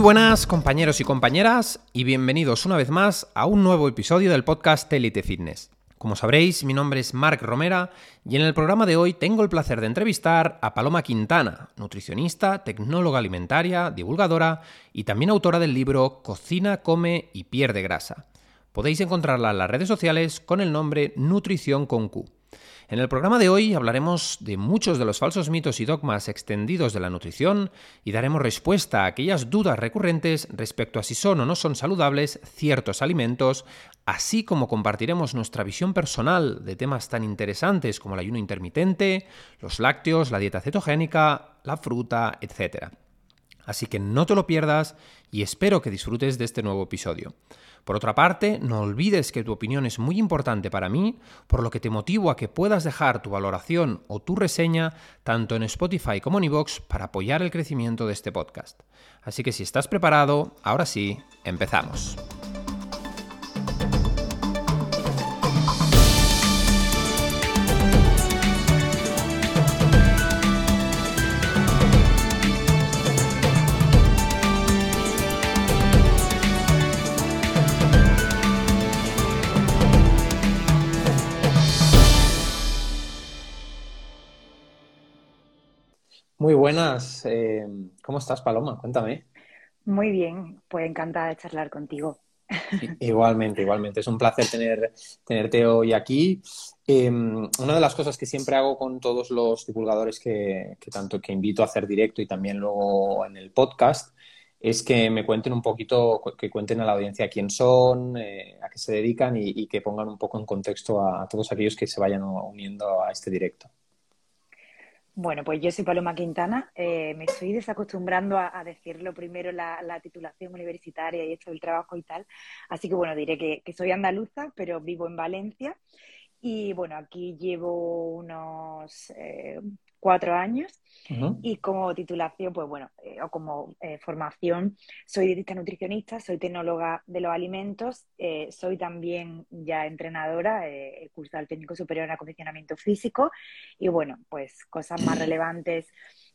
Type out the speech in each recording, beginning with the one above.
Muy buenas compañeros y compañeras y bienvenidos una vez más a un nuevo episodio del podcast Elite Fitness. Como sabréis, mi nombre es Marc Romera y en el programa de hoy tengo el placer de entrevistar a Paloma Quintana, nutricionista, tecnóloga alimentaria, divulgadora y también autora del libro Cocina, come y pierde grasa. Podéis encontrarla en las redes sociales con el nombre Nutrición con Q. En el programa de hoy hablaremos de muchos de los falsos mitos y dogmas extendidos de la nutrición y daremos respuesta a aquellas dudas recurrentes respecto a si son o no son saludables ciertos alimentos, así como compartiremos nuestra visión personal de temas tan interesantes como el ayuno intermitente, los lácteos, la dieta cetogénica, la fruta, etc. Así que no te lo pierdas y espero que disfrutes de este nuevo episodio. Por otra parte, no olvides que tu opinión es muy importante para mí, por lo que te motivo a que puedas dejar tu valoración o tu reseña tanto en Spotify como en iVoox para apoyar el crecimiento de este podcast. Así que si estás preparado, ahora sí, empezamos. Muy buenas. Eh, ¿Cómo estás, Paloma? Cuéntame. Muy bien, pues encantada de charlar contigo. Igualmente, igualmente. Es un placer tener, tenerte hoy aquí. Em, una de las cosas que siempre hago con todos los divulgadores que, tanto que invito a hacer directo y también luego en el podcast es que me cuenten un poquito, que cuenten a la audiencia quién son, eh, a qué se dedican y, que pongan un poco en contexto a todos aquellos que se vayan uniendo a este directo. Bueno, pues yo soy Paloma Quintana. Eh, me estoy desacostumbrando a, decirlo primero la, titulación universitaria y esto del trabajo y tal. Así que bueno, diré que, soy andaluza, pero vivo en Valencia. Y bueno, aquí llevo unos eh, cuatro años y como titulación, pues bueno, eh, o como eh, formación, soy dietista nutricionista, soy tecnóloga de los alimentos, eh, soy también ya entrenadora, he cursado el técnico superior en acondicionamiento físico y bueno, pues cosas más relevantes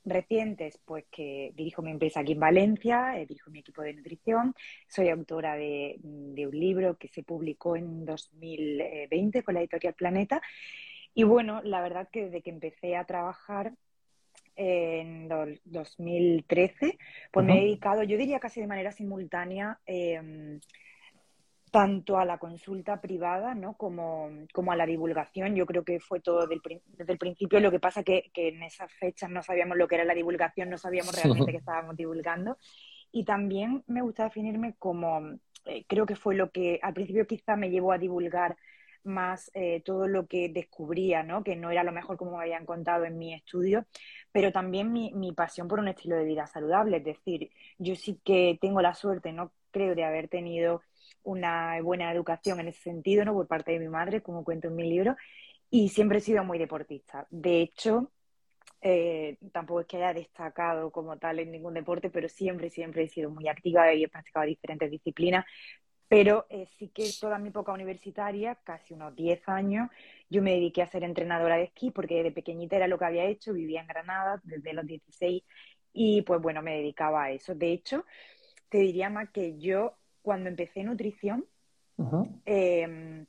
recientes, pues que dirijo mi empresa aquí en Valencia, dirijo mi equipo de nutrición, soy autora de, de, un libro que se publicó en 2020 con la editorial Planeta y bueno, la verdad que desde que empecé a trabajar en 2013, pues me he dedicado, yo diría casi de manera simultánea, em, tanto a la consulta privada ¿no? como, como, a la divulgación. Yo creo que fue todo desde el principio. Lo que pasa que, que en esas fechas no sabíamos lo que era la divulgación, no sabíamos realmente que estábamos divulgando. Y también me gusta definirme como, eh, creo que fue lo que al principio quizá me llevó a divulgar más eh, todo lo que descubría, ¿no? que no era lo mejor como me habían contado en mi estudio, pero también mi, mi, pasión por un estilo de vida saludable. Es decir, yo sí que tengo la suerte, no creo, de haber tenido una buena educación en ese sentido, ¿no? por parte de mi madre, como cuento en mi libro, y siempre he sido muy deportista. De hecho, eh, tampoco es que haya destacado como tal en ningún deporte, pero siempre, siempre he sido muy activa y he practicado diferentes disciplinas, pero eh, sí que toda mi época universitaria, casi unos 10 años, yo me dediqué a ser entrenadora de esquí porque de pequeñita era lo que había hecho, vivía en Granada desde los 16 y pues bueno, me dedicaba a eso. De hecho, te diría más que yo cuando empecé nutrición, em,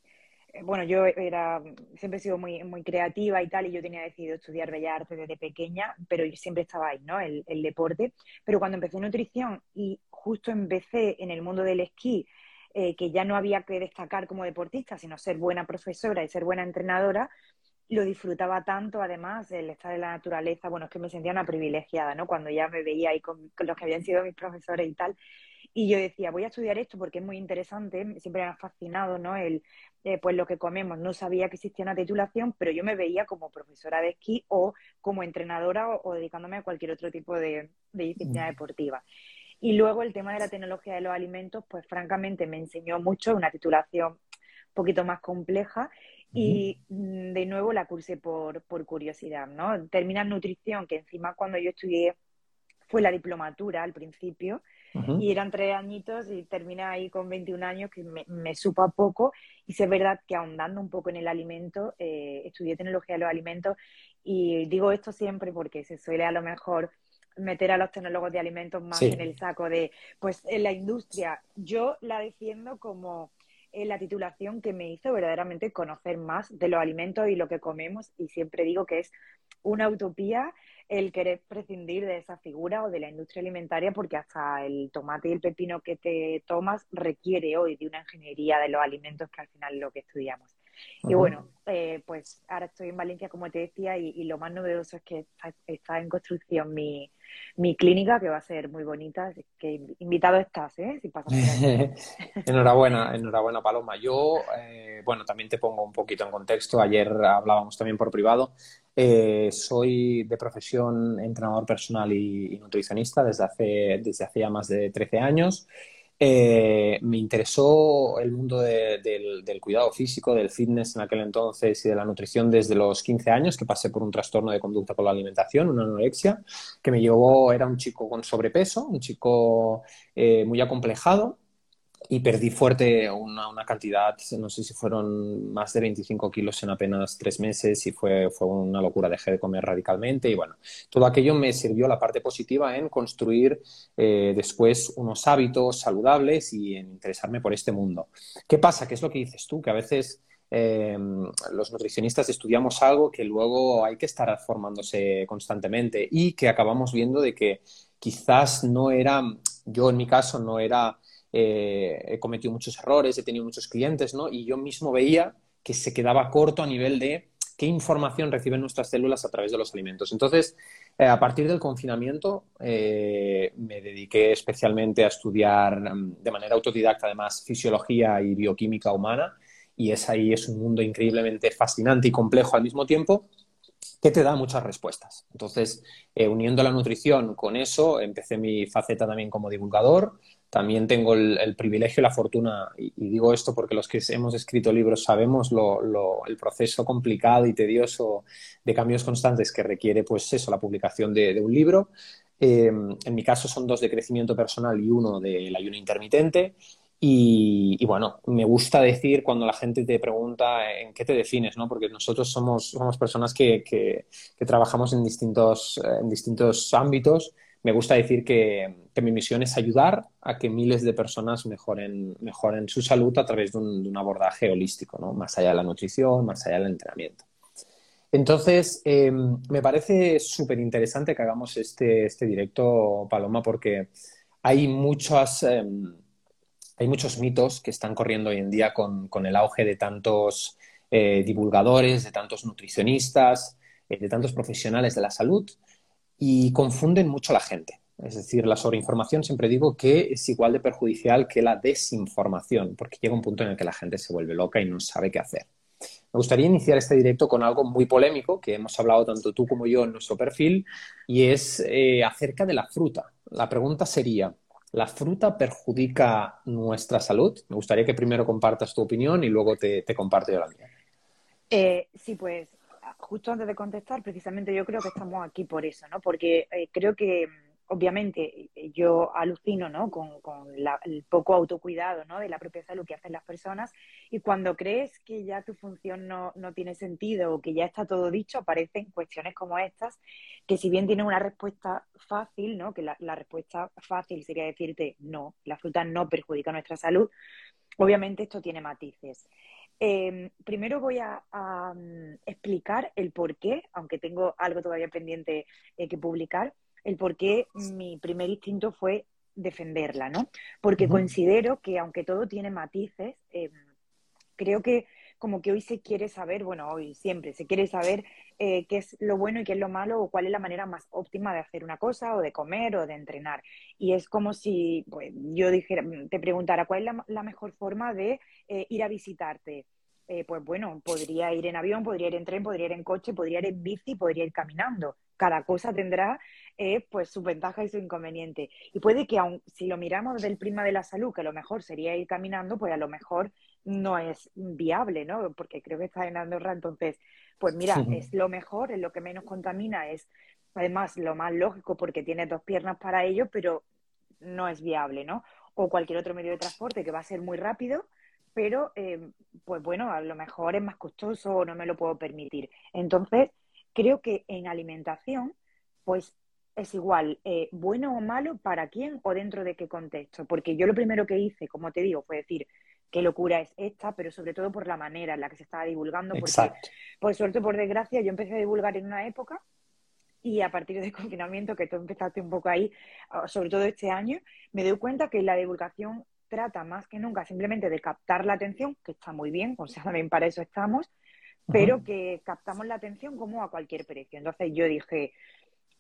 bueno, yo era, siempre he sido muy, muy creativa y tal, y yo tenía decidido estudiar Bellas Artes desde pequeña, pero yo siempre estaba ahí, ¿no? El, el deporte. Pero cuando empecé nutrición y justo empecé en el mundo del esquí, eh, que ya no había que destacar como deportista, sino ser buena profesora y ser buena entrenadora, lo disfrutaba tanto, además, el estar en la naturaleza, bueno, es que me sentía una privilegiada, ¿no? Cuando ya me veía ahí con, los que habían sido mis profesores y tal. Y yo decía, voy a estudiar esto porque es muy interesante, siempre me ha fascinado, ¿no? El, eh, pues lo que comemos, no sabía que existía una titulación, pero yo me veía como profesora de esquí o como entrenadora o, dedicándome a cualquier otro tipo de, de disciplina mm. Y luego el tema de la tecnología de los alimentos, pues francamente me enseñó mucho, una titulación un poquito más compleja. Y mm, de nuevo la cursé por, por curiosidad, ¿no? Terminé en nutrición, que encima cuando yo estudié fue la diplomatura al principio y eran tres añitos y terminé ahí con 21 años que me, me supo poco. Y sé verdad que ahondando un poco en el alimento, eh, estudié tecnología de los alimentos y digo esto siempre porque se suele a lo mejor meter a los tecnólogos de alimentos más en el saco de, pues en la industria, yo la defiendo como en la titulación que me hizo verdaderamente conocer más de los alimentos y lo que comemos y siempre digo que es una utopía el querer prescindir de esa figura o de la industria alimentaria porque hasta el tomate y el pepino que te tomas requiere hoy de una ingeniería de los alimentos que al final es lo que estudiamos. Y bueno, eh, pues ahora estoy en Valencia, como te decía, y, lo más novedoso es que está, en construcción mi, clínica, que va a ser muy bonita. que invitado estás, ¿eh? Si enhorabuena, enhorabuena, Paloma. Yo, eh, bueno, también te pongo un poquito en contexto. Ayer hablábamos también por privado. Eh, soy de profesión entrenador personal y, nutricionista desde hace, desde hace ya más de 13 años. Eh, me interesó el mundo del, cuidado físico, del fitness en aquel entonces y de la nutrición desde los 15 años, que pasé por un trastorno de conducta con la alimentación, una anorexia, que me llevó, era un chico con sobrepeso, un chico eh, muy acomplejado, y perdí fuerte una, una, cantidad, no sé si fueron más de 25 kilos en apenas tres meses y fue, fue una locura, dejé de comer radicalmente y bueno, todo aquello me sirvió la parte positiva en construir eh, después unos hábitos saludables y en interesarme por este mundo. ¿Qué pasa? ¿Qué es lo que dices tú? Que a veces eh, los nutricionistas estudiamos algo que luego hay que estar formándose constantemente y que acabamos viendo de que quizás no era, yo en mi caso no era eh, he cometido muchos errores, he tenido muchos clientes, ¿no? Y yo mismo veía que se quedaba corto a nivel de qué información reciben nuestras células a través de los alimentos. Entonces, eh, a partir del confinamiento, eh, me dediqué especialmente a estudiar mm, de manera autodidacta, además, fisiología y bioquímica humana, y es ahí, es un mundo increíblemente fascinante y complejo al mismo tiempo, que te da muchas respuestas. Entonces, uniendo la nutrición con eso, empecé mi faceta también como divulgador, también tengo el, privilegio y la fortuna, y, digo esto porque los que hemos escrito libros sabemos el proceso complicado y tedioso de cambios constantes que requiere, pues eso, la publicación de, un libro. Eh, en mi caso son dos de crecimiento personal y uno del ayuno intermitente. Y, bueno, me gusta decir cuando la gente te pregunta en qué te defines, ¿no? Porque nosotros somos, somos personas que, que, que trabajamos en distintos, en distintos ámbitos me gusta decir que, mi misión es ayudar a que miles de personas mejoren, su salud a través de un, abordaje holístico, ¿no? más allá de la nutrición, más allá del entrenamiento. Entonces, em, me parece súper interesante que hagamos este, este directo, Paloma, porque em, hay muchos mitos que están corriendo hoy en día con, con el auge de tantos eh, divulgadores, de tantos nutricionistas, eh, de tantos profesionales de la salud y confunden mucho a la gente. Es decir, la sobreinformación siempre digo que es igual de perjudicial que la desinformación, porque llega un punto en el que la gente se vuelve loca y no sabe qué hacer. Me gustaría iniciar este directo con algo muy polémico que hemos hablado tanto tú como yo en nuestro perfil y es eh, acerca de la fruta. La pregunta sería, ¿la fruta perjudica nuestra salud? Me gustaría que primero compartas tu opinión y luego te, comparto yo la mía. Eh, sí, pues justo antes de contestar, precisamente yo creo que estamos aquí por eso, ¿no? Porque eh, creo que, obviamente, eh, yo alucino, ¿no? Con, el poco autocuidado, ¿no? De la propia salud que hacen las personas y cuando crees que ya tu función no, tiene sentido o que ya está todo dicho, aparecen cuestiones como estas que si bien tienen una respuesta fácil, ¿no? Que la, la respuesta fácil sería decirte no, la fruta no perjudica nuestra salud, obviamente esto tiene matices. Em, primero voy a, mm, explicar el por qué, aunque tengo algo todavía pendiente eh, que publicar, el por qué mi primer instinto fue defenderla, ¿no? Porque considero que aunque todo tiene matices, em, creo que como que hoy se quiere saber, bueno, hoy siempre se quiere saber eh, qué es lo bueno y qué es lo malo o cuál es la manera más óptima de hacer una cosa o de comer o de entrenar. Y es como si pues, yo dijera, te preguntara cuál es la, mejor forma de eh, ir a visitarte. Eh, pues bueno, podría ir en avión, podría ir en tren, podría ir en coche, podría ir en bici, podría ir caminando. Cada cosa tendrá pues su ventaja y su inconveniente. Y puede que aun si lo miramos desde el prima de la salud, que lo mejor sería ir caminando, pues a lo mejor no es viable, ¿no? Porque creo que está en Andorra, entonces, pues mira, es lo mejor, es lo que menos contamina, es además lo más lógico porque tiene dos piernas para ello, pero no es viable, ¿no? O cualquier otro medio de transporte que va a ser muy rápido, pero eh, pues bueno, a lo mejor es más costoso o no me lo puedo permitir. Entonces, creo que en alimentación, pues es igual eh, bueno o malo para quién o dentro de qué contexto. Porque yo lo primero que hice, como te digo, fue decir qué locura es esta, pero sobre todo por la manera en la que se estaba divulgando. Porque, por suerte, por desgracia, yo empecé a divulgar en una época y a partir del confinamiento, que tú empezaste un poco ahí, ah, sobre todo este año, me doy cuenta que la divulgación trata más que nunca simplemente de captar la atención, que está muy bien, o sea, también para eso estamos, pero que captamos la atención como a cualquier precio. Entonces yo dije,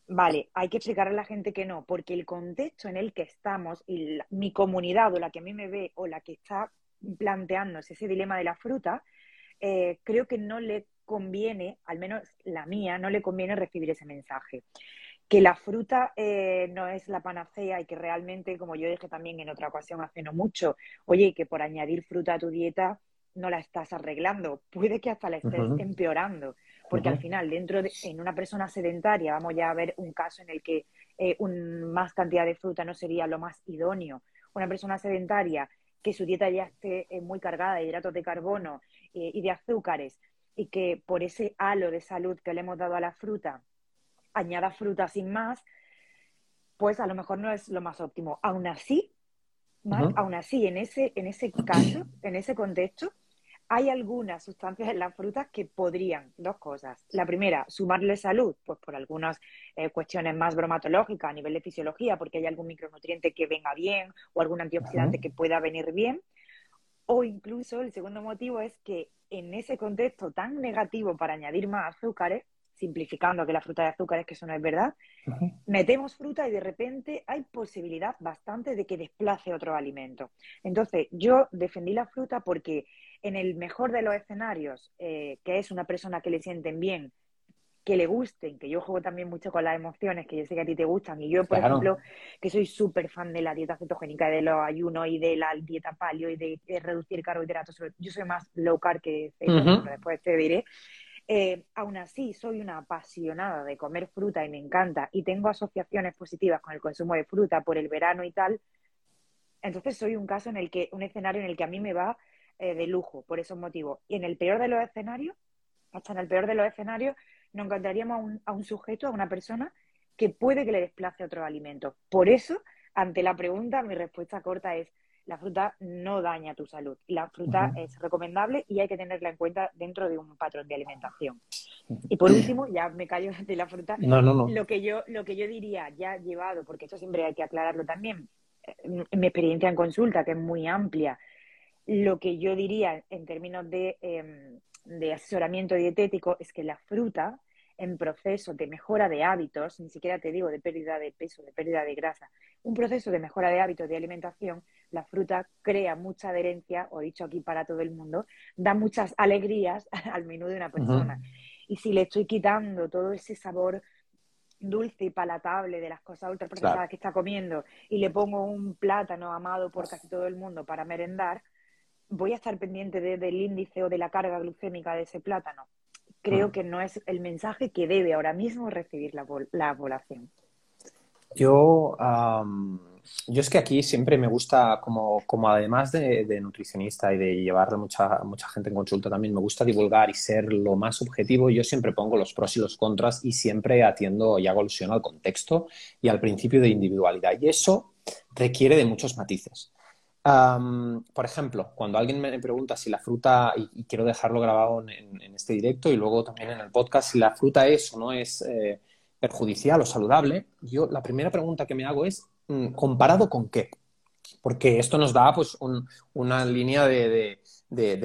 vale, hay que explicarle a la gente que no, porque el contexto en el que estamos y mi comunidad o la que a mí me ve o la que está planteándose ese dilema de la fruta, eh, creo que no le conviene, al menos la mía, no le conviene recibir ese mensaje. Que la fruta eh, no es la panacea y que realmente, como yo dije también en otra ocasión hace no mucho, oye, que por añadir fruta a tu dieta no la estás arreglando, puede que hasta la estés empeorando, porque al final, dentro de en una persona sedentaria, vamos ya a ver un caso en el que eh, un, más cantidad de fruta no sería lo más idóneo. Una persona sedentaria que su dieta ya esté eh, muy cargada de hidratos de carbono eh, y de azúcares y que por ese halo de salud que le hemos dado a la fruta añada fruta sin más, pues a lo mejor no es lo más óptimo. Aún así, aún así, en ese, en ese caso, en ese contexto, hay algunas sustancias en las frutas que podrían, dos cosas. La primera, sumarle salud, pues por algunas eh, cuestiones más bromatológicas a nivel de fisiología, porque hay algún micronutriente que venga bien o algún antioxidante que pueda venir bien. O incluso el segundo motivo es que en ese contexto tan negativo para añadir más azúcares, simplificando que la fruta de azúcares, que eso no es verdad, metemos fruta y de repente hay posibilidad bastante de que desplace otro alimento. Entonces, yo defendí la fruta porque en el mejor de los escenarios, eh, que es una persona que le sienten bien, que le gusten, que yo juego también mucho con las emociones, que yo sé que a ti te gustan, y yo, por ejemplo, que soy súper fan de la dieta cetogénica, de los ayunos y de la dieta paleo y de, reducir carbohidratos, yo soy más low carb que después te diré. Eh, aún así, soy una apasionada de comer fruta y me encanta, y tengo asociaciones positivas con el consumo de fruta por el verano y tal. Entonces soy un caso en el que, un escenario en el que a mí me va eh, de lujo, por esos motivos. Y en el peor de los escenarios, hasta en el peor de los escenarios, nos encontraríamos a un, sujeto, a una persona que puede que le desplace otro alimento. Por eso, ante la pregunta, mi respuesta corta es, la fruta no daña tu salud. La fruta es recomendable y hay que tenerla en cuenta dentro de un patrón de alimentación. Y por último, ya me callo de la fruta, Lo, que yo, lo que yo diría, ya llevado, porque esto siempre hay que aclararlo también, en eh, mi experiencia en consulta, que es muy amplia, lo que yo diría en términos em, de, asesoramiento dietético es que la fruta en proceso de mejora de hábitos, ni siquiera te digo de pérdida de peso, de pérdida de grasa, un proceso de mejora de hábitos de alimentación, la fruta crea mucha adherencia, o dicho aquí para todo el mundo, da muchas alegrías al menú de una persona. Y si le estoy quitando todo ese sabor dulce y palatable de las cosas ultraprocesadas que está comiendo y le pongo un plátano amado por casi todo el mundo para merendar, voy a estar pendiente del índice o de la carga glucémica de ese plátano. Creo que no es el mensaje que debe ahora mismo recibir la, población. Yo, yo es que aquí siempre me gusta, como, como además de, nutricionista y de llevar mucha, mucha gente en consulta también, me gusta divulgar y ser lo más objetivo. Yo siempre pongo los pros y los contras y siempre atiendo y hago alusión al contexto y al principio de individualidad. Y eso requiere de muchos matices por ejemplo, cuando alguien me pregunta si la fruta, y, quiero dejarlo grabado en, este directo y luego también en el podcast, si la fruta es o no es eh, perjudicial o saludable, yo la primera pregunta que me hago es, mm, ¿comparado con qué? Porque esto nos da pues una línea de,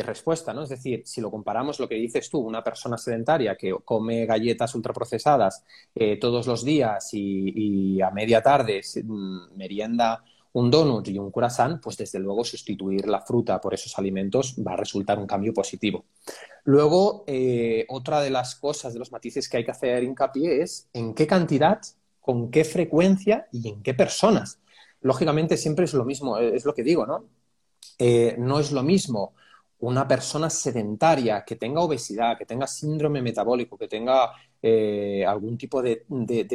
respuesta, ¿no? Es decir, si lo comparamos lo que dices tú, una persona sedentaria que come galletas ultraprocesadas eh, todos los días y, y, a media tarde mm, merienda un donut y un croissant, pues desde luego sustituir la fruta por esos alimentos va a resultar un cambio positivo. Luego, eh, otra de las cosas, de los matices que hay que hacer hincapié es en qué cantidad, con qué frecuencia y en qué personas. Lógicamente siempre es lo mismo, eh, es lo que digo, ¿no? Eh, no es lo mismo una persona sedentaria que tenga obesidad, que tenga síndrome metabólico, que tenga eh, algún tipo de,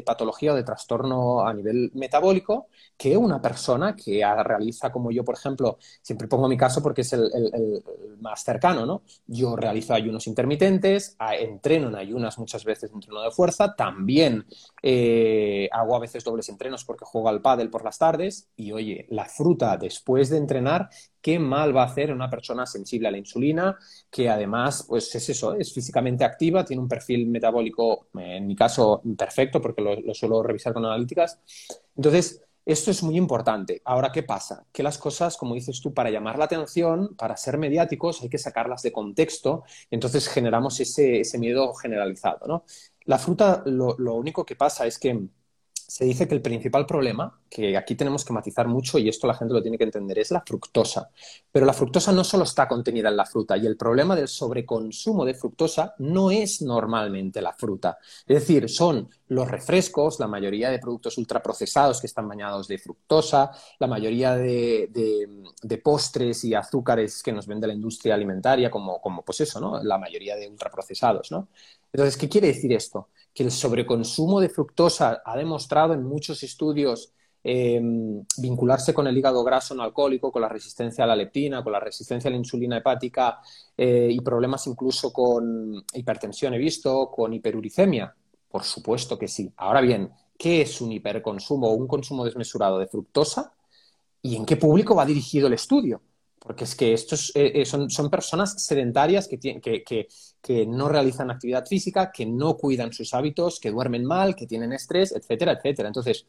patología o de trastorno a nivel metabólico que una persona que realiza, como yo, por ejemplo, siempre pongo mi caso porque es el, más cercano, ¿no? Yo realizo ayunos intermitentes, entreno en ayunas muchas veces, entreno de fuerza, también eh, hago a veces dobles entrenos porque juego al pádel por las tardes y, oye, la fruta después de entrenar qué mal va a hacer una persona sensible a la insulina, que además, pues es eso, es físicamente activa, tiene un perfil metabólico, en mi caso, perfecto, porque lo, suelo revisar con analíticas. Entonces, esto es muy importante. Ahora, ¿qué pasa? Que las cosas, como dices tú, para llamar la atención, para ser mediáticos, hay que sacarlas de contexto entonces generamos ese, miedo generalizado. ¿no? La fruta, lo único que pasa es que se dice que el principal problema, que aquí tenemos que matizar mucho y esto la gente lo tiene que entender, es la fructosa. Pero la fructosa no solo está contenida en la fruta y el problema del sobreconsumo de fructosa no es normalmente la fruta. Es decir, son los refrescos, la mayoría de productos ultraprocesados que están bañados de fructosa, la mayoría de, postres y azúcares que nos vende la industria alimentaria, como, como pues eso, ¿no? La mayoría de ultraprocesados, ¿no? Entonces, ¿qué quiere decir esto? que el sobreconsumo de fructosa ha demostrado en muchos estudios eh, vincularse con el hígado graso no alcohólico, con la resistencia a la leptina, con la resistencia a la insulina hepática eh, y problemas incluso con hipertensión, he visto, con hiperuricemia. Por supuesto que sí. Ahora bien, ¿qué es un hiperconsumo o un consumo desmesurado de fructosa? ¿Y en qué público va dirigido el estudio? Porque es que estos eh, eh, son, personas sedentarias que, que, no realizan actividad física, que no cuidan sus hábitos, que duermen mal, que tienen estrés, etcétera, etcétera. Entonces,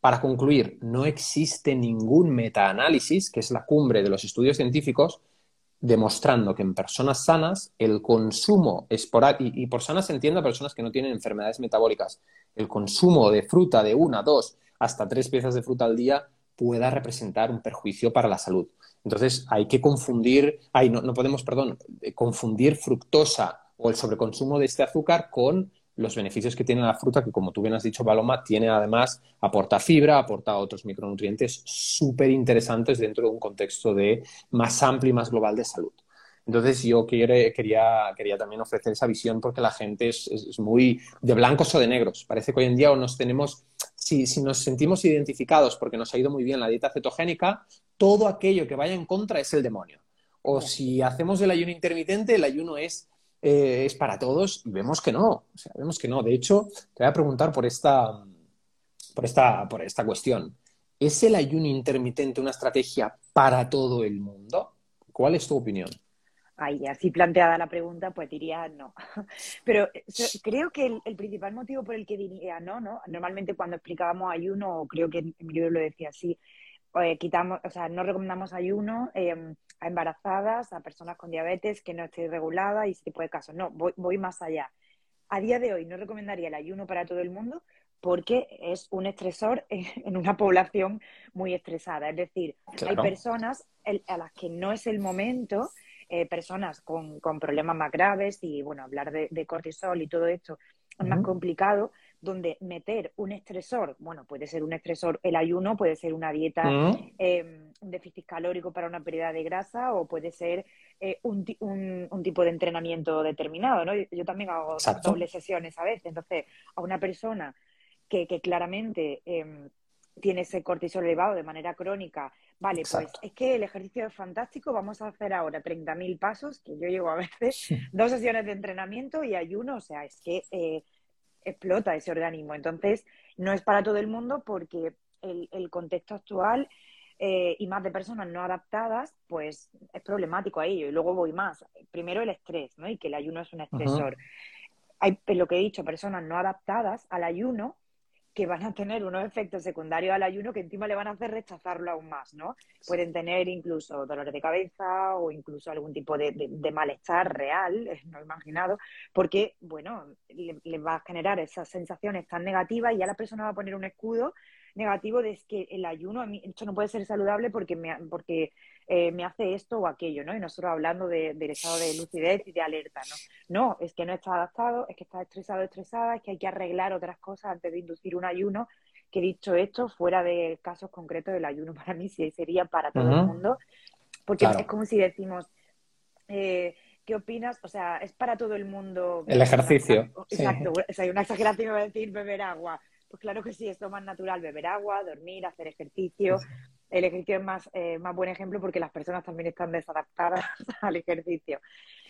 para concluir, no existe ningún metaanálisis, que es la cumbre de los estudios científicos, demostrando que en personas sanas el consumo esporádico, y, y por sanas se entiende a personas que no tienen enfermedades metabólicas, el consumo de fruta de una, dos, hasta tres piezas de fruta al día pueda representar un perjuicio para la salud. Entonces, hay que confundir, no, podemos, perdón, eh, confundir fructosa o el sobreconsumo de este azúcar con los beneficios que tiene la fruta, que como tú bien has dicho, Paloma, tiene además, aporta fibra, aporta otros micronutrientes súper interesantes dentro de un contexto de más amplio y más global de salud. Entonces yo quería, quería también ofrecer esa visión porque la gente es, es, muy de blancos o de negros. Parece que hoy en día nos tenemos, si, si nos sentimos identificados porque nos ha ido muy bien la dieta cetogénica, todo aquello que vaya en contra es el demonio. O si hacemos el ayuno intermitente, el ayuno es, eh, es para todos y vemos que no. O sea, vemos que no. De hecho, te voy a preguntar por esta, por esta, por esta cuestión. ¿Es el ayuno intermitente una estrategia para todo el mundo? ¿Cuál es tu opinión? Ay, así planteada la pregunta, pues diría no. Pero eh, creo que el, principal motivo por el que diría no, ¿no? Normalmente cuando explicábamos ayuno, creo que en mi libro lo decía así, eh, quitamos, o sea, no recomendamos ayuno em, a embarazadas, a personas con diabetes que no esté regulada y ese tipo de casos. No, voy, más allá. A día de hoy no recomendaría el ayuno para todo el mundo porque es un estresor en una población muy estresada. Es decir, hay personas a las que no es el momento, eh, personas con, problemas más graves y, bueno, hablar de, cortisol y todo esto es más complicado, donde meter un estresor, bueno, puede ser un estresor el ayuno, puede ser una dieta, mm. em, un déficit calórico para una pérdida de grasa o puede ser eh, un, un, tipo de entrenamiento determinado, ¿no? Yo, también hago dobles sesiones a veces, entonces a una persona que, que claramente em, tiene ese cortisol elevado de manera crónica, vale, pues es que el ejercicio es fantástico, vamos a hacer ahora 30.000 pasos, que yo llego a veces, dos sesiones de entrenamiento y ayuno, o sea, es que... Eh, explota ese organismo. Entonces, no es para todo el mundo porque el, contexto actual eh, y más de personas no adaptadas, pues es problemático a ello. Y luego voy más. Primero el estrés, ¿no? Y que el ayuno es un estresor. Hay, lo que he dicho, personas no adaptadas al ayuno que van a tener unos efectos secundarios al ayuno que encima le van a hacer rechazarlo aún más, ¿no? Pueden tener incluso dolores de cabeza o incluso algún tipo de, malestar real, no imaginado, porque, bueno, le, va a generar esas sensaciones tan negativas y ya la persona va a poner un escudo negativo de que el ayuno, a mí, esto no puede ser saludable porque me, porque eh, me hace esto o aquello, ¿no? Y nosotros hablando del estado de lucidez y de alerta, ¿no? No, es que no está adaptado, es que está estresado, estresada, es que hay que arreglar otras cosas antes de inducir un ayuno, que dicho esto, fuera de casos concretos del ayuno para mí sí sería para todo el mundo, porque es como si decimos, eh, ¿qué opinas? O sea, es para todo el mundo. El ejercicio. Exacto, o sea, hay una exageración va a decir beber agua. Pues claro que sí, es lo más natural, beber agua, dormir, hacer ejercicio. El ejercicio es más, eh, más buen ejemplo porque las personas también están desadaptadas al ejercicio.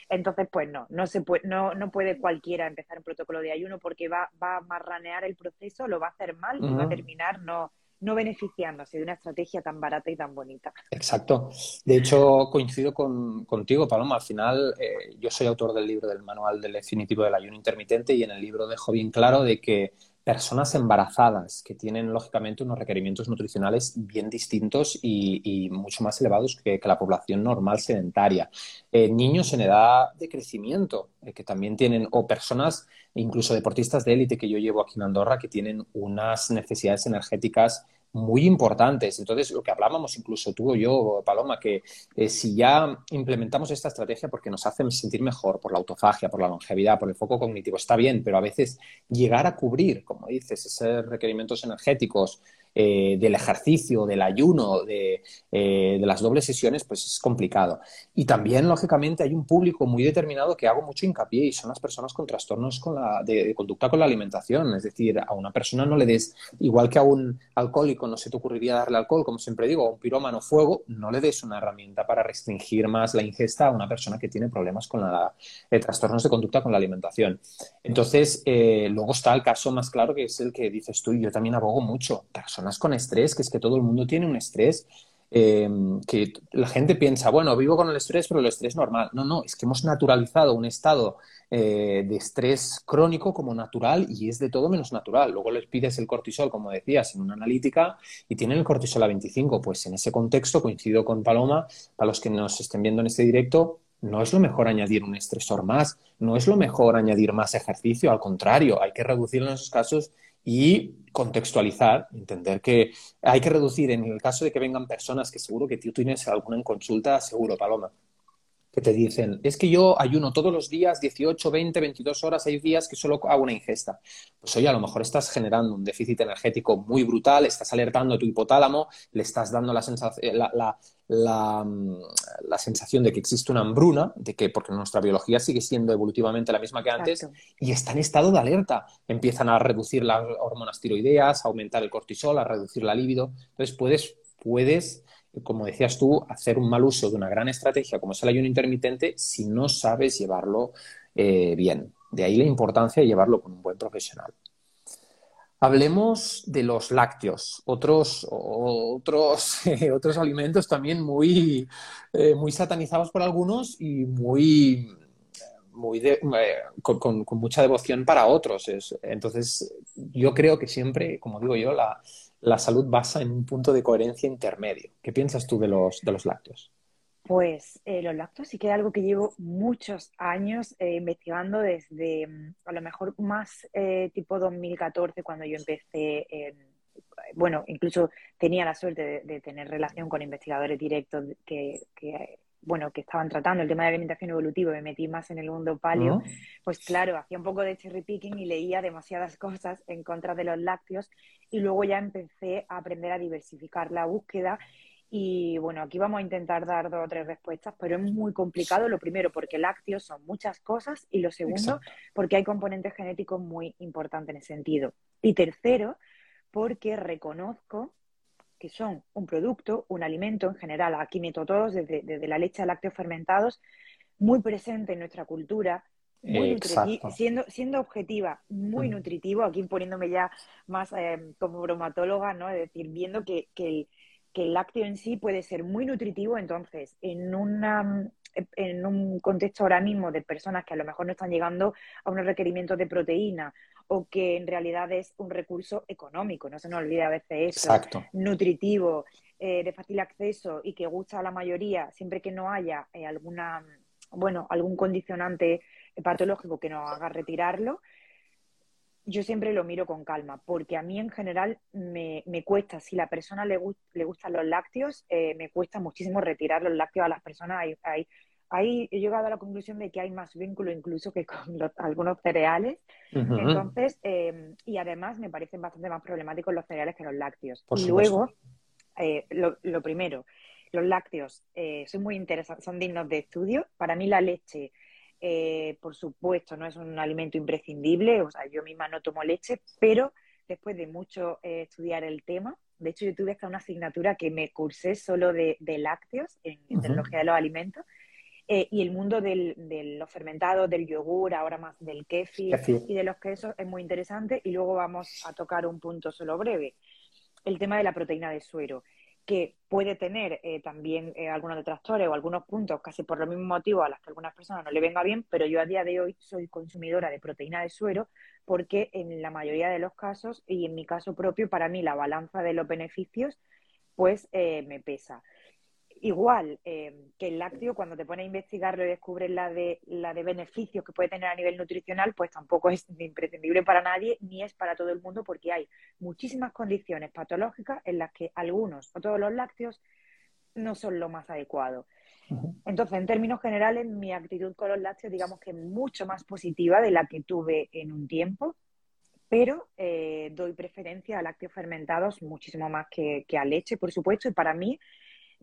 Entonces, pues no, no se puede, no, no puede cualquiera empezar un protocolo de ayuno porque va, va a marranear el proceso, lo va a hacer mal y va a terminar no, no beneficiándose de una estrategia tan barata y tan bonita. Exacto. De hecho, coincido con, contigo, Paloma. Al final, eh, yo soy autor del libro del Manual del Definitivo del Ayuno Intermitente y en el libro dejo bien claro de que personas embarazadas que tienen lógicamente unos requerimientos nutricionales bien distintos y, mucho más elevados que, la población normal sedentaria. Eh, niños en edad de crecimiento eh, que también tienen, o personas, incluso deportistas de élite que yo llevo aquí en Andorra, que tienen unas necesidades energéticas muy importantes. Entonces, lo que hablábamos incluso tú o yo, Paloma, que eh, si ya implementamos esta estrategia porque nos hace sentir mejor por la autofagia, por la longevidad, por el foco cognitivo, está bien, pero a veces llegar a cubrir, como dices, esos requerimientos energéticos, eh, del ejercicio, del ayuno, de, eh, de, las dobles sesiones, pues es complicado. Y también, lógicamente, hay un público muy determinado que hago mucho hincapié y son las personas con trastornos de, conducta con la alimentación. Es decir, a una persona no le des, igual que a un alcohólico no se te ocurriría darle alcohol, como siempre digo, a un pirómano fuego, no le des una herramienta para restringir más la ingesta a una persona que tiene problemas con la, eh, trastornos de conducta con la alimentación. Entonces, luego está el caso más claro que es el que dices tú y yo también abogo mucho. Personas con estrés, que es que todo el mundo tiene un estrés. Eh, que la gente piensa, bueno, vivo con el estrés, pero el estrés normal. No, no, es que hemos naturalizado un estado eh, de estrés crónico como natural y es de todo menos natural. Luego les pides el cortisol, como decías, en una analítica y tienen el cortisol a 25. Pues en ese contexto, coincido con Paloma, para los que nos estén viendo en este directo, no es lo mejor añadir un estresor más, no es lo mejor añadir más ejercicio, al contrario, hay que reducirlo en esos casos y contextualizar, entender que hay que reducir. En el caso de que vengan personas que seguro que tú tienes alguna en consulta, seguro, Paloma, que te dicen, es que yo ayuno todos los días 18, 20, 22 horas, hay días que solo hago una ingesta. Pues oye, a lo mejor estás generando un déficit energético muy brutal, estás alertando a tu hipotálamo, le estás dando la, sensación, la, Mm, la, sensación de que existe una hambruna, de que porque nuestra biología sigue siendo evolutivamente la misma que antes, y está en estado de alerta. Empiezan a reducir las hormonas tiroideas, a aumentar el cortisol, a reducir la libido. Entonces puedes, puedes, como decías tú, hacer un mal uso de una gran estrategia como es el ayuno intermitente si no sabes llevarlo eh, bien. De ahí la importancia de llevarlo con un buen profesional. Hablemos de los lácteos, otros, otros, otros alimentos también muy, eh, muy satanizados por algunos y muy, muy eh, con, mucha devoción para otros. entonces, yo creo que siempre, como digo yo, la, la, salud basa en un punto de coherencia intermedio. ¿Qué piensas tú de los, de los lácteos? Pues eh, los lácteos sí que es algo que llevo muchos años eh, investigando desde mm, a lo mejor más eh, tipo 2014 cuando yo empecé, bueno, incluso tenía la suerte de, tener relación con investigadores directos que, bueno, que estaban tratando el tema de alimentación evolutiva me metí más en el mundo paleo, pues claro, hacía un poco de cherry picking y leía demasiadas cosas en contra de los lácteos y luego ya empecé a aprender a diversificar la búsqueda y bueno, aquí vamos a intentar dar dos o tres respuestas, pero es muy complicado. Lo primero, porque lácteos son muchas cosas. Y lo segundo, porque hay componentes genéticos muy importantes en ese sentido. Y tercero, porque reconozco que son un producto, un alimento en general, aquí meto todos, desde, la leche a lácteos fermentados, muy presente en nuestra cultura, muy siendo, siendo objetiva, muy nutritivo, aquí poniéndome ya más eh, como bromatóloga, ¿no? Es decir, viendo que, que el que el lácteo en sí puede ser muy nutritivo, entonces en, una, en un contexto ahora mismo de personas que a lo mejor no están llegando a unos requerimientos de proteína o que en realidad es un recurso económico, no se nos olvide a veces eso, nutritivo, eh, de fácil acceso y que gusta a la mayoría, siempre que no haya eh, alguna, bueno, algún condicionante patológico que nos haga retirarlo, yo siempre lo miro con calma, porque a mí en general me, me cuesta, si la persona le, le gustan los lácteos, eh, me cuesta muchísimo retirar los lácteos a las personas. Hay, hay, hay, he llegado a la conclusión de que hay más vínculo incluso que con algunos cereales. Entonces, em, y además me parecen bastante más problemáticos los cereales que los lácteos. y luego, eh, lo, lo, primero, los lácteos eh, son muy interesantes, son dignos de estudio. Para mí la leche Eh, por supuesto, no es un alimento imprescindible, o sea, yo misma no tomo leche, pero después de mucho estudiar el tema, de hecho yo tuve hasta una asignatura que me cursé solo de, lácteos en, tecnología de los alimentos, eh, y el mundo de los fermentados, del yogur, ahora más del kefir, y de los quesos es muy interesante. Y luego vamos a tocar un punto solo breve, el tema de la proteína de suero que puede tener eh, también eh, algunos detractores o algunos puntos casi por los mismos motivos a las que a algunas personas no le venga bien, pero yo a día de hoy soy consumidora de proteína de suero porque en la mayoría de los casos y en mi caso propio, para mí la balanza de los beneficios pues eh, me pesa. Igual eh, que el lácteo, cuando te pones a investigarlo y descubres la de, la de beneficios que puede tener a nivel nutricional, pues tampoco es imprescindible para nadie ni es para todo el mundo porque hay muchísimas condiciones patológicas en las que algunos o todos los lácteos no son lo más adecuado. Entonces, en términos generales, mi actitud con los lácteos, digamos que es mucho más positiva de la que tuve en un tiempo, pero eh, doy preferencia a lácteos fermentados muchísimo más que, que a leche, por supuesto, y para mí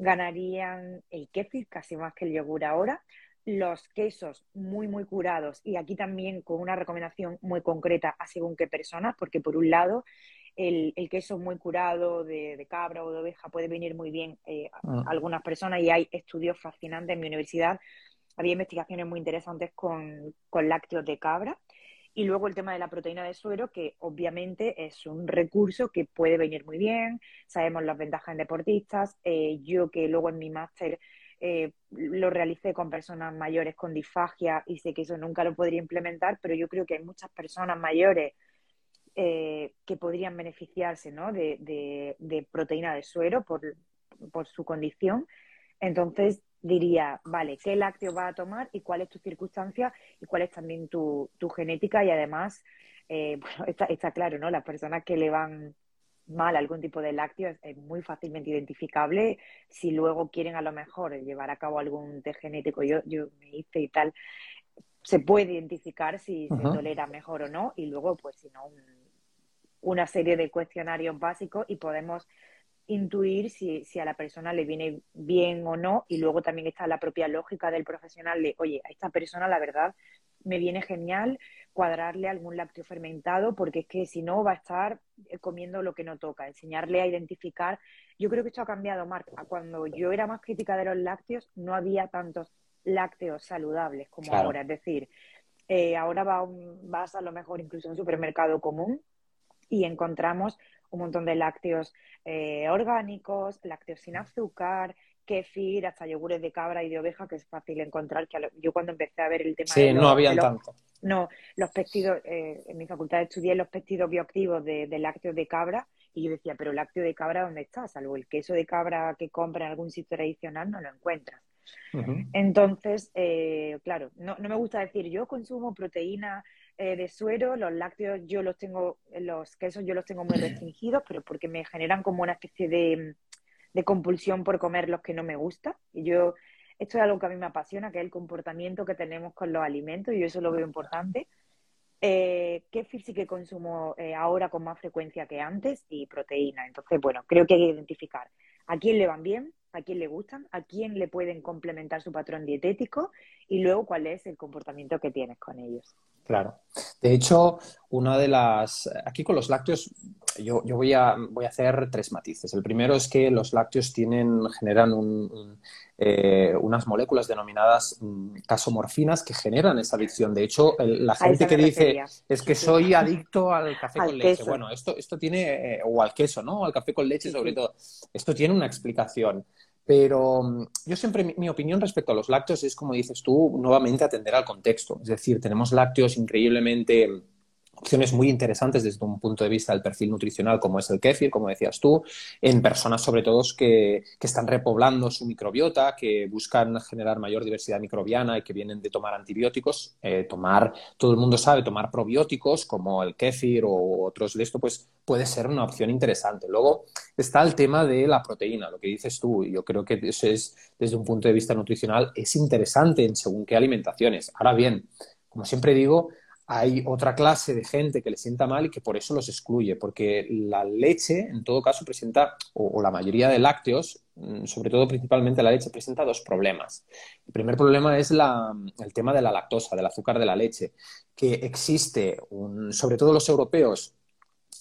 ganarían el kefir casi más que el yogur ahora, los quesos muy, muy curados y aquí también con una recomendación muy concreta a según qué personas, porque por un lado el, queso muy curado de, cabra o de oveja puede venir muy bien eh, a ah. algunas personas y hay estudios fascinantes en mi universidad. Había investigaciones muy interesantes con, con lácteos de cabra y luego el tema de la proteína de suero, que obviamente es un recurso que puede venir muy bien, sabemos las ventajas en deportistas. Eh, yo que luego en mi máster eh, lo realicé con personas mayores con disfagia y sé que eso nunca lo podría implementar, pero yo creo que hay muchas personas mayores eh, que podrían beneficiarse ¿no? de, de, proteína de suero por, por su condición. Entonces, diría, vale, ¿qué lácteo vas a tomar y cuál es tu circunstancia y cuál es también tu, tu genética? Y además, eh, bueno, está, está, claro, ¿no? Las personas que le van mal algún tipo de lácteo es, muy fácilmente identificable. Si luego quieren a lo mejor llevar a cabo algún test genético, yo, yo me hice y tal, se puede identificar si se tolera mejor o no y luego, pues, si no, una serie de cuestionarios básicos y podemos intuir si, si, a la persona le viene bien o no y luego también está la propia lógica del profesional de, oye, a esta persona la verdad me viene genial cuadrarle algún lácteo fermentado porque es que si no va a estar eh, comiendo lo que no toca, enseñarle a identificar. Yo creo que esto ha cambiado, Marc. Cuando yo era más crítica de los lácteos no había tantos lácteos saludables como ahora. Es decir, eh, ahora va vas a lo mejor incluso a un supermercado común y encontramos un montón de lácteos eh, orgánicos, lácteos sin azúcar, kefir, hasta yogures de cabra y de oveja, que es fácil encontrar. que Yo cuando empecé a ver el tema sí, no habían tanto. No, los pestidos, eh, en mi facultad estudié los pestidos bioactivos de, lácteos de cabra y yo decía, pero lácteo de cabra, ¿dónde está? Salvo el queso de cabra que compra en algún sitio tradicional, no lo encuentras. Entonces, eh, claro, no, no me gusta decir yo consumo proteína eh, de suero, los lácteos yo los tengo, los quesos yo los tengo muy restringidos, pero porque me generan como una especie de, compulsión por comer los que no me gusta. Y yo, esto es algo que a mí me apasiona, que es el comportamiento que tenemos con los alimentos, y yo eso lo veo importante. Eh, kefir sí que consumo eh, ahora con más frecuencia que antes y proteína. Entonces, bueno, creo que hay que identificar a quién le van bien, a quién le gustan, a quién le pueden complementar su patrón dietético y luego cuál es el comportamiento que tienes con ellos. Claro. De hecho, una de las. Aquí con los lácteos, yo, voy, a, voy a hacer tres matices. El primero es que los lácteos tienen, generan eh, unas moléculas denominadas mm, casomorfinas que generan esa adicción. De hecho, la gente que dice es que soy adicto al café con leche. Bueno, esto, esto tiene. Eh, o al queso, ¿no? Al café con leche, sobre todo. Esto tiene una explicación. Pero mm, yo siempre, mi, opinión respecto a los lácteos es, como dices tú, nuevamente atender al contexto. Es decir, tenemos lácteos increíblemente opciones muy interesantes desde un punto de vista del perfil nutricional, como es el kéfir, como decías tú, en personas sobre todo que, están repoblando su microbiota, que buscan generar mayor diversidad microbiana y que vienen de tomar antibióticos. Eh, tomar, todo el mundo sabe, tomar probióticos como el kéfir o otros de esto, pues puede ser una opción interesante. Luego está el tema de la proteína, lo que dices tú, y yo creo que eso es, desde un punto de vista nutricional, es interesante en según qué alimentaciones. Ahora bien, como siempre digo, hay otra clase de gente que le sienta mal y que por eso los excluye, porque la leche, en todo caso, presenta, o, la mayoría de lácteos, mm, sobre todo principalmente la leche, presenta dos problemas. El primer problema es el tema de la lactosa, del azúcar de la leche, que existe, sobre todo los europeos,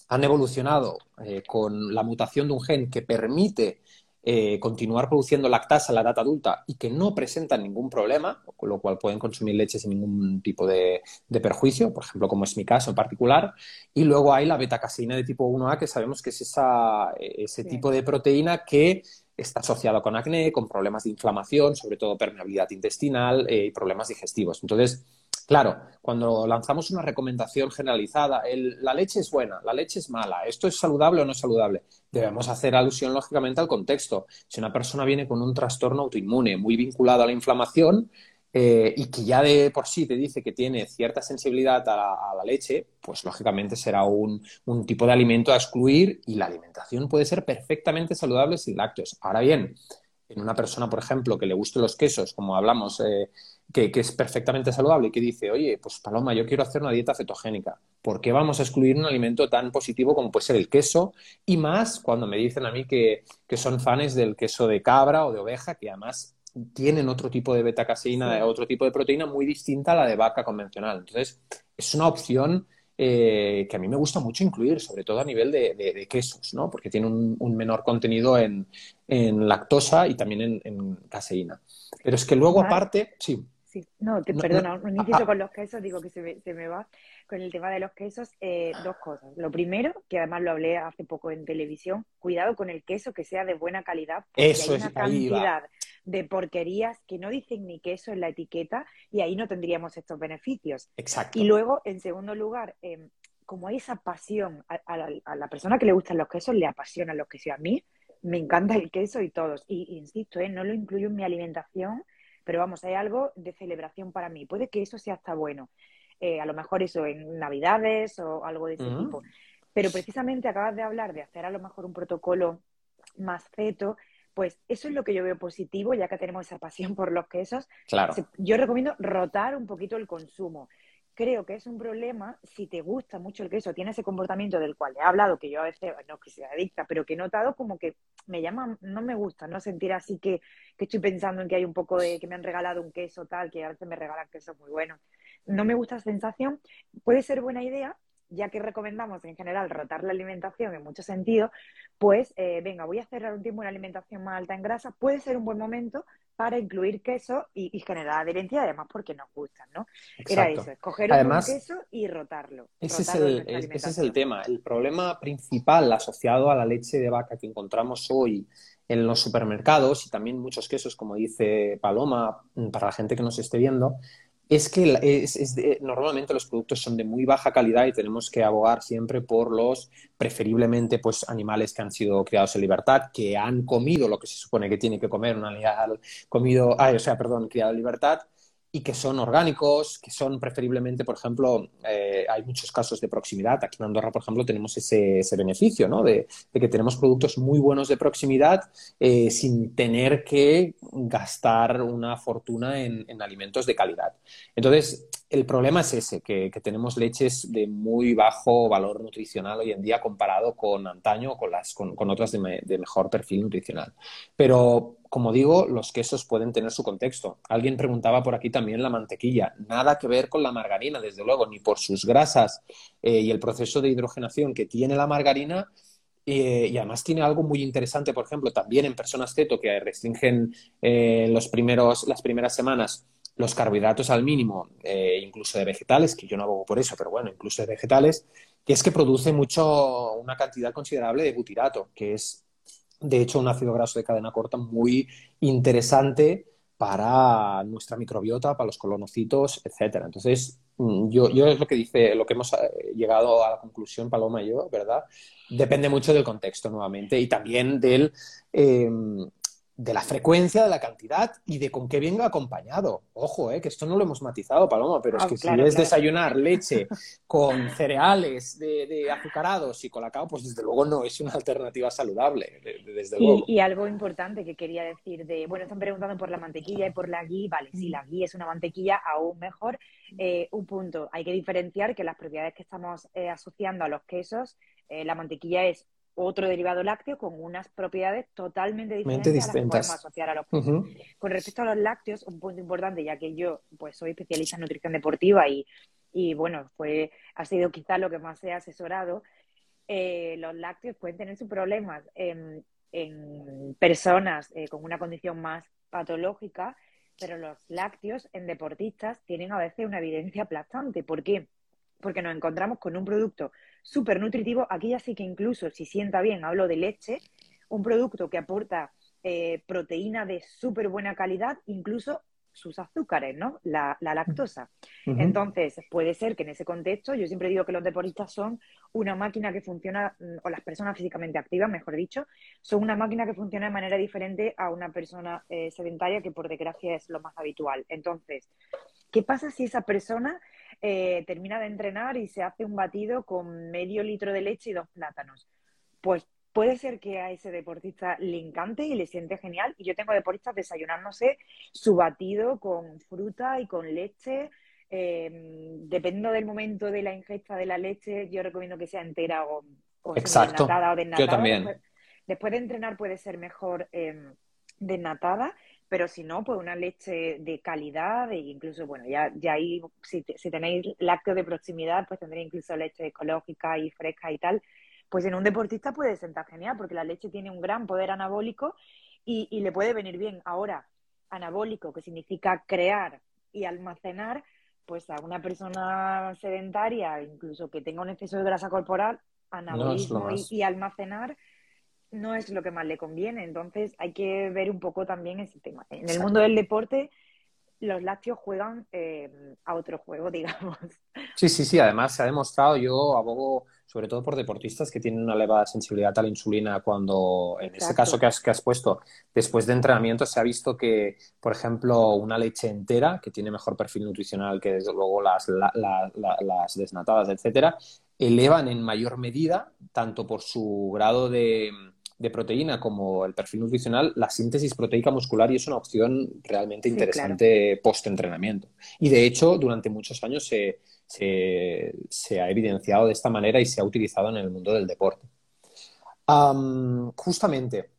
han evolucionado eh, con la mutación de un gen que permite eh, continuar produciendo lactasa en la edad adulta y que no presentan ningún problema, con lo cual pueden consumir leche sin ningún tipo de, perjuicio, por ejemplo, como es mi caso en particular. Y luego hay la beta-caseína de tipo 1A, que sabemos que es esa, ese tipo de proteína que está asociada con acné, con problemas de inflamación, sobre todo permeabilidad intestinal eh, y problemas digestivos. Entonces, Claro, cuando lanzamos una recomendación generalizada, la leche es buena, la leche es mala, esto es saludable o no saludable, debemos hacer alusión lógicamente al contexto. Si una persona viene con un trastorno autoinmune muy vinculado a la inflamación eh, y que ya de por sí te dice que tiene cierta sensibilidad a la, leche, pues lógicamente será un, tipo de alimento a excluir y la alimentación puede ser perfectamente saludable sin lácteos. Ahora bien, en una persona, por ejemplo, que le gusten los quesos, como hablamos, eh, que, es perfectamente saludable y que dice, oye, pues Paloma, yo quiero hacer una dieta cetogénica. ¿Por qué vamos a excluir un alimento tan positivo como puede ser el queso? Y más cuando me dicen a mí que, son fans del queso de cabra o de oveja, que además tienen otro tipo de beta-caseína, otro tipo de proteína muy distinta a la de vaca convencional. Entonces, es una opción eh, que a mí me gusta mucho incluir, sobre todo a nivel de, quesos, ¿no? Porque tiene un, menor contenido en, lactosa y también en, caseína. Pero es que luego, aparte, sí. Sí, no, te, perdona, un inciso con los quesos, digo que se me, se me, va con el tema de los quesos. Eh, dos cosas. Lo primero, que además lo hablé hace poco en televisión, cuidado con el queso que sea de buena calidad. Eso hay una cantidad de porquerías que no dicen ni queso en la etiqueta y ahí no tendríamos estos beneficios. Exacto. Y luego, en segundo lugar, em, como hay esa pasión, a, la, persona que le gustan los quesos le apasionan los quesos. A mí me encanta el queso y todos. Y insisto, ¿eh? no lo incluyo en mi alimentación pero vamos, hay algo de celebración para mí. Puede que eso sea hasta bueno. Eh, a lo mejor eso en Navidades o algo de ese tipo. Pero precisamente acabas de hablar de hacer a lo mejor un protocolo más feto, pues eso es lo que yo veo positivo, ya que tenemos esa pasión por los quesos. Claro. Yo recomiendo rotar un poquito el consumo creo que es un problema si te gusta mucho el queso, tiene ese comportamiento del cual he hablado, que yo a veces, no que sea adicta, pero que he notado como que me llama, no me gusta, no sentir así que, que estoy pensando en que hay un poco de que me han regalado un queso tal, que a veces me regalan quesos muy buenos. No me gusta esa sensación. Puede ser buena idea ya que recomendamos en general rotar la alimentación en muchos sentidos, pues eh, venga, voy a cerrar un tiempo una alimentación más alta en grasa, puede ser un buen momento para incluir queso y, generar adherencia, además porque nos gustan, ¿no? Era eso, escoger un queso y rotarlo. Ese, es el, ese es el tema. El problema principal asociado a la leche de vaca que encontramos hoy en los supermercados y también muchos quesos, como dice Paloma, para la gente que nos esté viendo, es que es, normalmente los productos son de muy baja calidad y tenemos que abogar siempre por los preferiblemente pues animales que han sido criados en libertad, que han comido lo que se supone que tiene que comer un animal comido, ah, o sea, perdón, criado en libertad y que son orgánicos, que son preferiblemente, por ejemplo, eh, hay muchos casos de proximidad. Aquí en Andorra, por ejemplo, tenemos ese, ese beneficio, ¿no? De, que tenemos productos muy buenos de proximidad eh, sin tener que gastar una fortuna en, en, alimentos de calidad. Entonces, el problema es ese, que, que, tenemos leches de muy bajo valor nutricional hoy en día comparado con antaño con, las, con, con otras de, de mejor perfil nutricional. Pero como digo, los quesos pueden tener su contexto. Alguien preguntaba por aquí también la mantequilla. Nada que ver con la margarina, desde luego, ni por sus grasas eh, y el proceso de hidrogenación que tiene la margarina. Eh, y además tiene algo muy interesante, por ejemplo, también en personas keto que restringen eh, los primeros, las primeras semanas los carbohidratos al mínimo, incluso de vegetales, que yo no abogo por eso, pero bueno, incluso de vegetales, que es que produce mucho, una cantidad considerable de butirato, que es de hecho, un ácido graso de cadena corta muy interesante para nuestra microbiota, para los colonocitos, etcétera. Entonces, mm, yo, yo es lo que dice, lo que hemos eh, llegado a la conclusión, Paloma y yo, ¿verdad? Depende mucho del contexto nuevamente y también del, em, de la frecuencia, de la cantidad y de con qué venga acompañado. Ojo, eh, que esto no lo hemos matizado, Paloma, pero es ah, que si es desayunar leche con cereales de, azucarados y colacao, pues desde luego no es una alternativa saludable, desde y, luego. Y algo importante que quería decir de, bueno, están preguntando por la mantequilla y por la ghee, vale, si la ghee es una mantequilla aún mejor. Eh, un punto, hay que diferenciar que las propiedades que estamos eh, asociando a los quesos, la mantequilla es otro derivado lácteo con unas propiedades totalmente diferentes distintas. a las asociar a los Con respecto a los lácteos, un punto importante, ya que yo pues soy especialista en nutrición deportiva y, y bueno, fue, ha sido quizá lo que más he asesorado, eh, los lácteos pueden tener sus problemas en, personas eh, con una condición más patológica, pero los lácteos en deportistas tienen a veces una evidencia aplastante. ¿Por qué? Porque nos encontramos con un producto súper nutritivo. Aquí ya sí que incluso, si sienta bien, hablo de leche, un producto que aporta eh, proteína de súper buena calidad, incluso sus azúcares, ¿no? La, lactosa. Entonces, puede ser que en ese contexto, yo siempre digo que los deportistas son una máquina que funciona, mm, o las personas físicamente activas, mejor dicho, son una máquina que funciona de manera diferente a una persona eh, sedentaria, que por desgracia es lo más habitual. Entonces, ¿qué pasa si esa persona eh, termina de entrenar y se hace un batido con medio litro de leche y dos plátanos? Pues puede ser que a ese deportista le encante y le siente genial. Y yo tengo deportistas desayunándose su batido con fruta y con leche. Eh, dependiendo del momento de la ingesta de la leche, yo recomiendo que sea entera o, o desnatada o desnatada. Yo también. Después, de entrenar puede ser mejor eh, desnatada, pero si no, pues una leche de calidad e incluso, bueno, ya, ya ahí, si, si tenéis lácteo de proximidad, pues tendréis incluso leche ecológica y fresca y tal pues en un deportista puede sentar genial, porque la leche tiene un gran poder anabólico y, le puede venir bien. Ahora, anabólico, que significa crear y almacenar, pues a una persona sedentaria, incluso que tenga un exceso de grasa corporal, anabolismo y, almacenar no es lo que más le conviene. Entonces hay que ver un poco también ese tema. En el mundo del deporte los lácteos juegan eh, a otro juego, digamos. Sí, sí, sí. Además, se ha demostrado, yo abogo sobre todo por deportistas que tienen una elevada sensibilidad a la insulina cuando, en ese caso que has, que has puesto, después de entrenamiento se ha visto que, por ejemplo, una leche entera, que tiene mejor perfil nutricional que desde luego las, las desnatadas, etcétera, elevan en mayor medida, tanto por su grado de, de proteína como el perfil nutricional, la síntesis proteica muscular y es una opción realmente interesante post-entrenamiento. Y de hecho, durante muchos años se, ha evidenciado de esta manera y se ha utilizado en el mundo del deporte. justamente,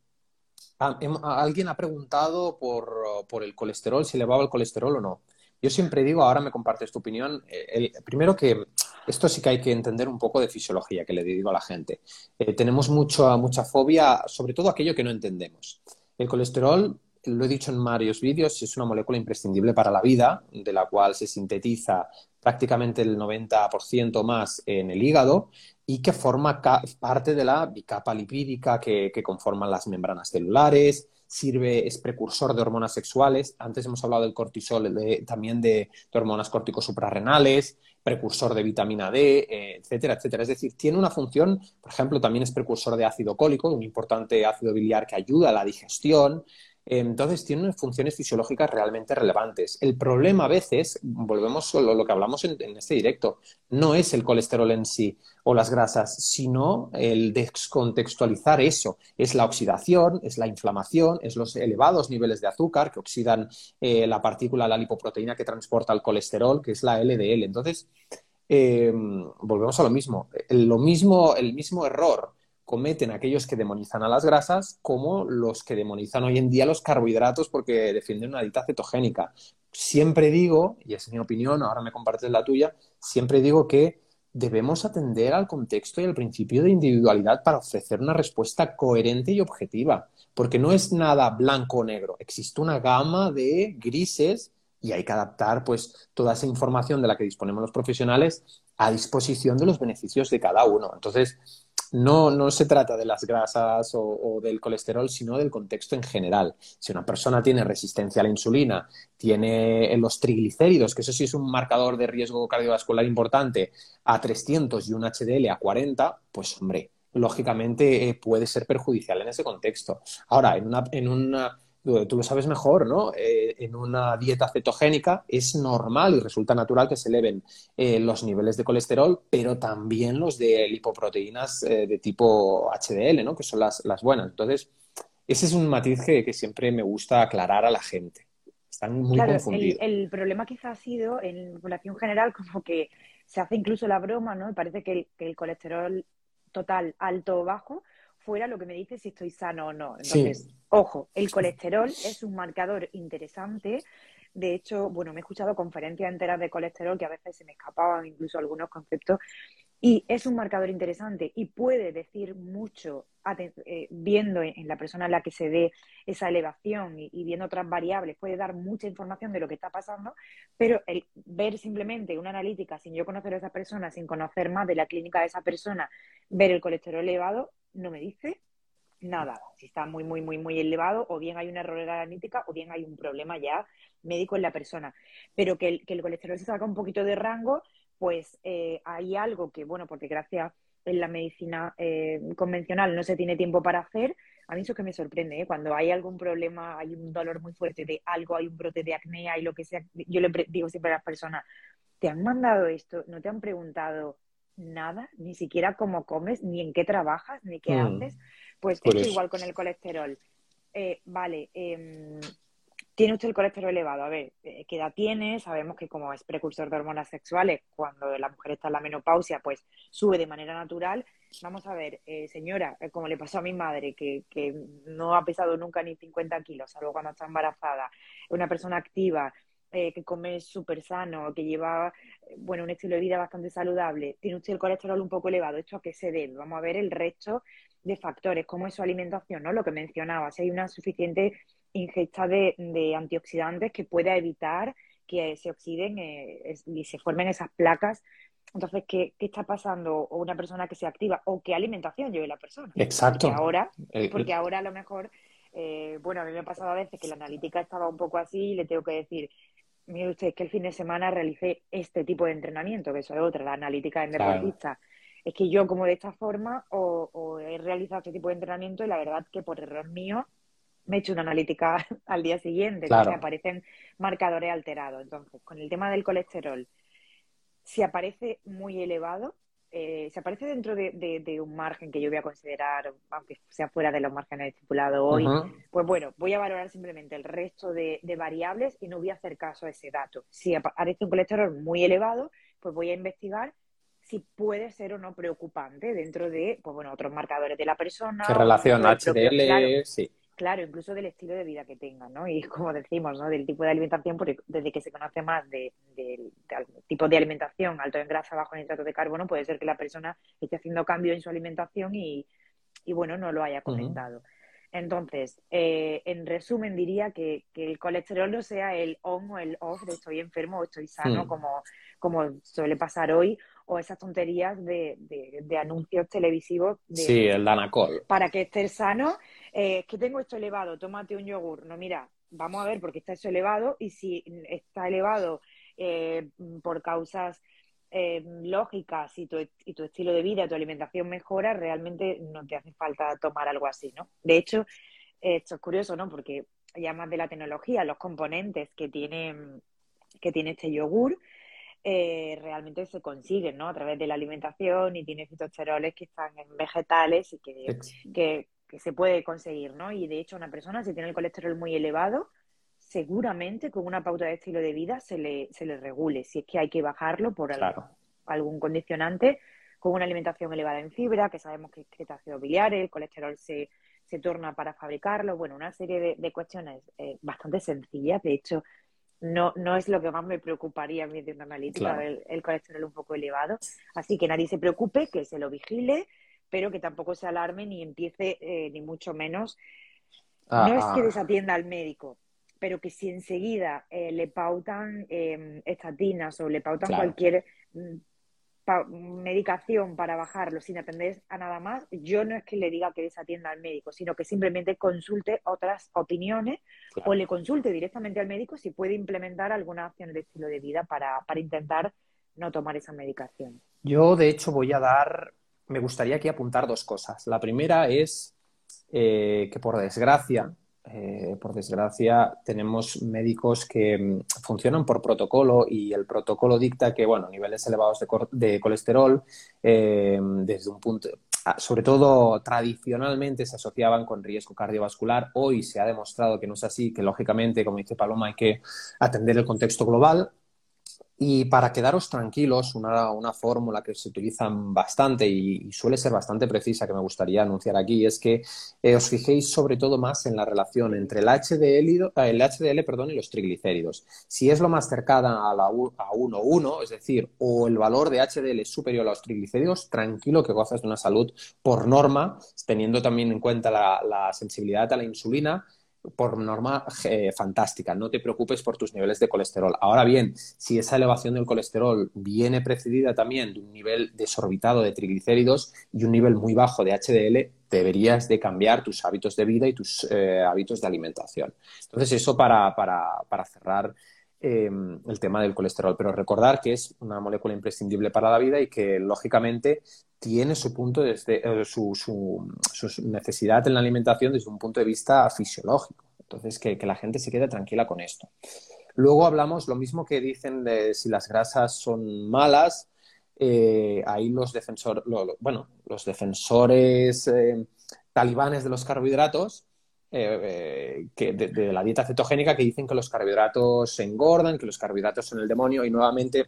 alguien ha preguntado por, por, el colesterol, si elevaba el colesterol o no. Yo siempre digo, ahora me compartes tu opinión, eh, primero que esto sí que hay que entender un poco de fisiología, que le digo a la gente. Eh, tenemos mucho, mucha fobia, sobre todo aquello que no entendemos. El colesterol, lo he dicho en varios vídeos, es una molécula imprescindible para la vida, de la cual se sintetiza prácticamente el 90% más en el hígado y que forma parte de la bicapa lipídica que conforman las membranas celulares, sirve, es precursor de hormonas sexuales. Antes hemos hablado del cortisol, también de, hormonas hormonas suprarrenales, precursor de vitamina D, eh, etcétera, etcétera. Es decir, tiene una función, por ejemplo, también es precursor de ácido cólico, un importante ácido biliar que ayuda a la digestión. Entonces, tiene funciones fisiológicas realmente relevantes. El problema a veces, volvemos a lo, que hablamos en, este directo, no es el colesterol en sí o las grasas, sino el descontextualizar eso. Es la oxidación, es la inflamación, es los elevados niveles de azúcar que oxidan eh, la partícula, la lipoproteína que transporta el colesterol, que es la LDL. Entonces, eh, volvemos a lo mismo. lo mismo. El mismo error cometen aquellos que demonizan a las grasas como los que demonizan hoy en día los carbohidratos porque defienden una dieta cetogénica. Siempre digo, y es mi opinión, ahora me compartes la tuya, siempre digo que debemos atender al contexto y al principio de individualidad para ofrecer una respuesta coherente y objetiva, porque no es nada blanco o negro, existe una gama de grises y hay que adaptar pues toda esa información de la que disponemos los profesionales a disposición de los beneficios de cada uno. Entonces, no, no se trata de las grasas o, del colesterol, sino del contexto en general. Si una persona tiene resistencia a la insulina, tiene los triglicéridos, que eso sí es un marcador de riesgo cardiovascular importante, a 300 y un HDL a 40, pues hombre, lógicamente eh, puede ser perjudicial en ese contexto. Ahora, en una, en una tú lo sabes mejor, ¿no? Eh, en una dieta cetogénica es normal y resulta natural que se eleven eh, los niveles de colesterol, pero también los de lipoproteínas eh, de tipo HDL, ¿no? Que son las, buenas. Entonces, ese es un matiz que, siempre me gusta aclarar a la gente. Están muy confundidos. El, problema quizá ha sido en población general como que se hace incluso la broma, ¿no? Y parece que el, que el colesterol total alto o bajo fuera lo que me dice si estoy sano o no. Entonces, ojo, el colesterol es un marcador interesante. De hecho, bueno, me he escuchado conferencias enteras de colesterol que a veces se me escapaban incluso algunos conceptos y es un marcador interesante y puede decir mucho eh, viendo en la persona en la que se ve esa elevación y, viendo otras variables, puede dar mucha información de lo que está pasando, pero el ver simplemente una analítica sin yo conocer a esa persona, sin conocer más de la clínica de esa persona, ver el colesterol elevado, no me dice nada. Si está muy, muy, muy, muy elevado, o bien hay una error en la analítica, o bien hay un problema ya médico en la persona. Pero que el, que el colesterol se salga un poquito de rango, pues eh, hay algo que, bueno, porque gracias en la medicina eh, convencional no se tiene tiempo para hacer, a mí eso que me sorprende, ¿eh? cuando hay algún problema, hay un dolor muy fuerte de algo, hay un brote de acné, hay lo que sea, yo le digo siempre a las personas, ¿te han mandado esto? ¿No te han preguntado nada? Ni siquiera cómo comes, ni en qué trabajas, ni qué mm. haces. Pues es igual con el colesterol. vale, em, tiene usted el colesterol elevado. A ver, eh, ¿qué edad tiene? Sabemos que como es precursor de hormonas sexuales, cuando la mujer está en la menopausia, pues sube de manera natural. Vamos a ver, eh, señora, eh, como le pasó a mi madre, que, que no ha pesado nunca ni 50 kilos, salvo cuando está embarazada, una persona activa, que come súper sano, que lleva bueno, un estilo de vida bastante saludable, tiene usted el colesterol un poco elevado, ¿esto a qué se debe? Vamos a ver el resto de factores, cómo es su alimentación, ¿no? Lo que mencionaba, si hay una suficiente ingesta de, antioxidantes que pueda evitar que se oxiden eh, y se formen esas placas. Entonces, ¿qué, está pasando? O una persona que se activa, o qué alimentación lleve la persona. Exacto. Porque ahora, porque ahora a lo mejor, eh, bueno, a mí me ha pasado a veces que la analítica estaba un poco así y le tengo que decir, mire usted, que el fin de semana realicé este tipo de entrenamiento, que eso es otra, la analítica en deportista. Es que yo, como de esta forma, o, o he realizado este tipo de entrenamiento y la verdad que por error mío me he hecho una analítica al día siguiente, que aparecen marcadores alterados. Entonces, con el tema del colesterol, si aparece muy elevado, eh, si aparece dentro de, un margen que yo voy a considerar, aunque sea fuera de los márgenes estipulados hoy, pues bueno, voy a valorar simplemente el resto de, variables y no voy a hacer caso a ese dato. Si aparece un colesterol muy elevado, pues voy a investigar si puede ser o no preocupante dentro de, pues bueno, otros marcadores de la persona. ¿Qué relación HDL? sí claro, incluso del estilo de vida que tengan, ¿no? Y como decimos, ¿no? Del tipo de alimentación, porque desde que se conoce más del tipo de alimentación alto en grasa, bajo en hidratos de carbono, puede ser que la persona esté haciendo cambio en su alimentación y, bueno, no lo haya comentado. Entonces, eh, en resumen, diría que, el colesterol no sea el on o el off de estoy enfermo o estoy sano, hmm. como, como suele pasar hoy, o esas tonterías de, anuncios televisivos. sí, el Danacol. Para que estés sano eh, es que tengo esto elevado, tómate un yogur. No, mira, vamos a ver por qué está eso elevado y si está elevado eh, por causas eh, lógicas y tu, y tu estilo de vida, tu alimentación mejora, realmente no te hace falta tomar algo así, ¿no? De hecho, esto es curioso, ¿no? Porque ya más de la tecnología, los componentes que tiene, que tiene este yogur, realmente se consiguen, ¿no? A través de la alimentación y tiene fitosteroles que están en vegetales y que, que, que se puede conseguir, ¿no? Y de hecho, una persona, si tiene el colesterol muy elevado, seguramente con una pauta de estilo de vida se le, se le regule. Si es que hay que bajarlo por algún condicionante, con una alimentación elevada en fibra, que sabemos que es ácido biliar, el colesterol se, se torna para fabricarlo. Bueno, una serie de, cuestiones eh, bastante sencillas. De hecho, no, no es lo que más me preocuparía a mí de una analítica, el, el, colesterol un poco elevado. Así que nadie se preocupe, que se lo vigile, pero que tampoco se alarme ni empiece, eh, ni mucho menos. Ah, no es que ah. desatienda al médico, pero que si enseguida eh, le pautan eh, estatinas o le pautan cualquier mm, medicación para bajarlo sin atender a nada más, yo no es que le diga que desatienda al médico, sino que simplemente consulte otras opiniones o le consulte directamente al médico si puede implementar alguna acción de estilo de vida para, para intentar no tomar esa medicación. Yo, de hecho, voy a dar me gustaría aquí apuntar dos cosas. La primera es eh, que por desgracia, eh, por desgracia, tenemos médicos que mm, funcionan por protocolo y el protocolo dicta que, bueno, niveles elevados de, colesterol, eh, desde un punto, ah, sobre todo tradicionalmente se asociaban con riesgo cardiovascular. Hoy se ha demostrado que no es así, que lógicamente, como dice Paloma, hay que atender el contexto global Y para quedaros tranquilos, una, fórmula que se utiliza bastante y, suele ser bastante precisa que me gustaría anunciar aquí es que eh, os fijéis sobre todo más en la relación entre el HDL, eh, el HDL perdón, y los triglicéridos. Si es lo más cercana a, la, a 1,1, es decir, o el valor de HDL es superior a los triglicéridos, tranquilo que gozas de una salud por norma, teniendo también en cuenta la sensibilidad a la insulina por norma eh, fantástica, no te preocupes por tus niveles de colesterol. Ahora bien, si esa elevación del colesterol viene precedida también de un nivel desorbitado de triglicéridos y un nivel muy bajo de HDL, deberías de cambiar tus hábitos de vida y tus eh, hábitos de alimentación. Entonces, eso para, cerrar em, el tema del colesterol. Pero recordar que es una molécula imprescindible para la vida y que, lógicamente, tiene su punto desde eh, su, necesidad en la alimentación desde un punto de vista fisiológico. Entonces, que, la gente se quede tranquila con esto. Luego hablamos lo mismo que dicen de si las grasas son malas. Eh, ahí los defensores, bueno, los defensores eh, talibanes de los carbohidratos, que de, la dieta cetogénica, que dicen que los carbohidratos engordan, que los carbohidratos son el demonio, y nuevamente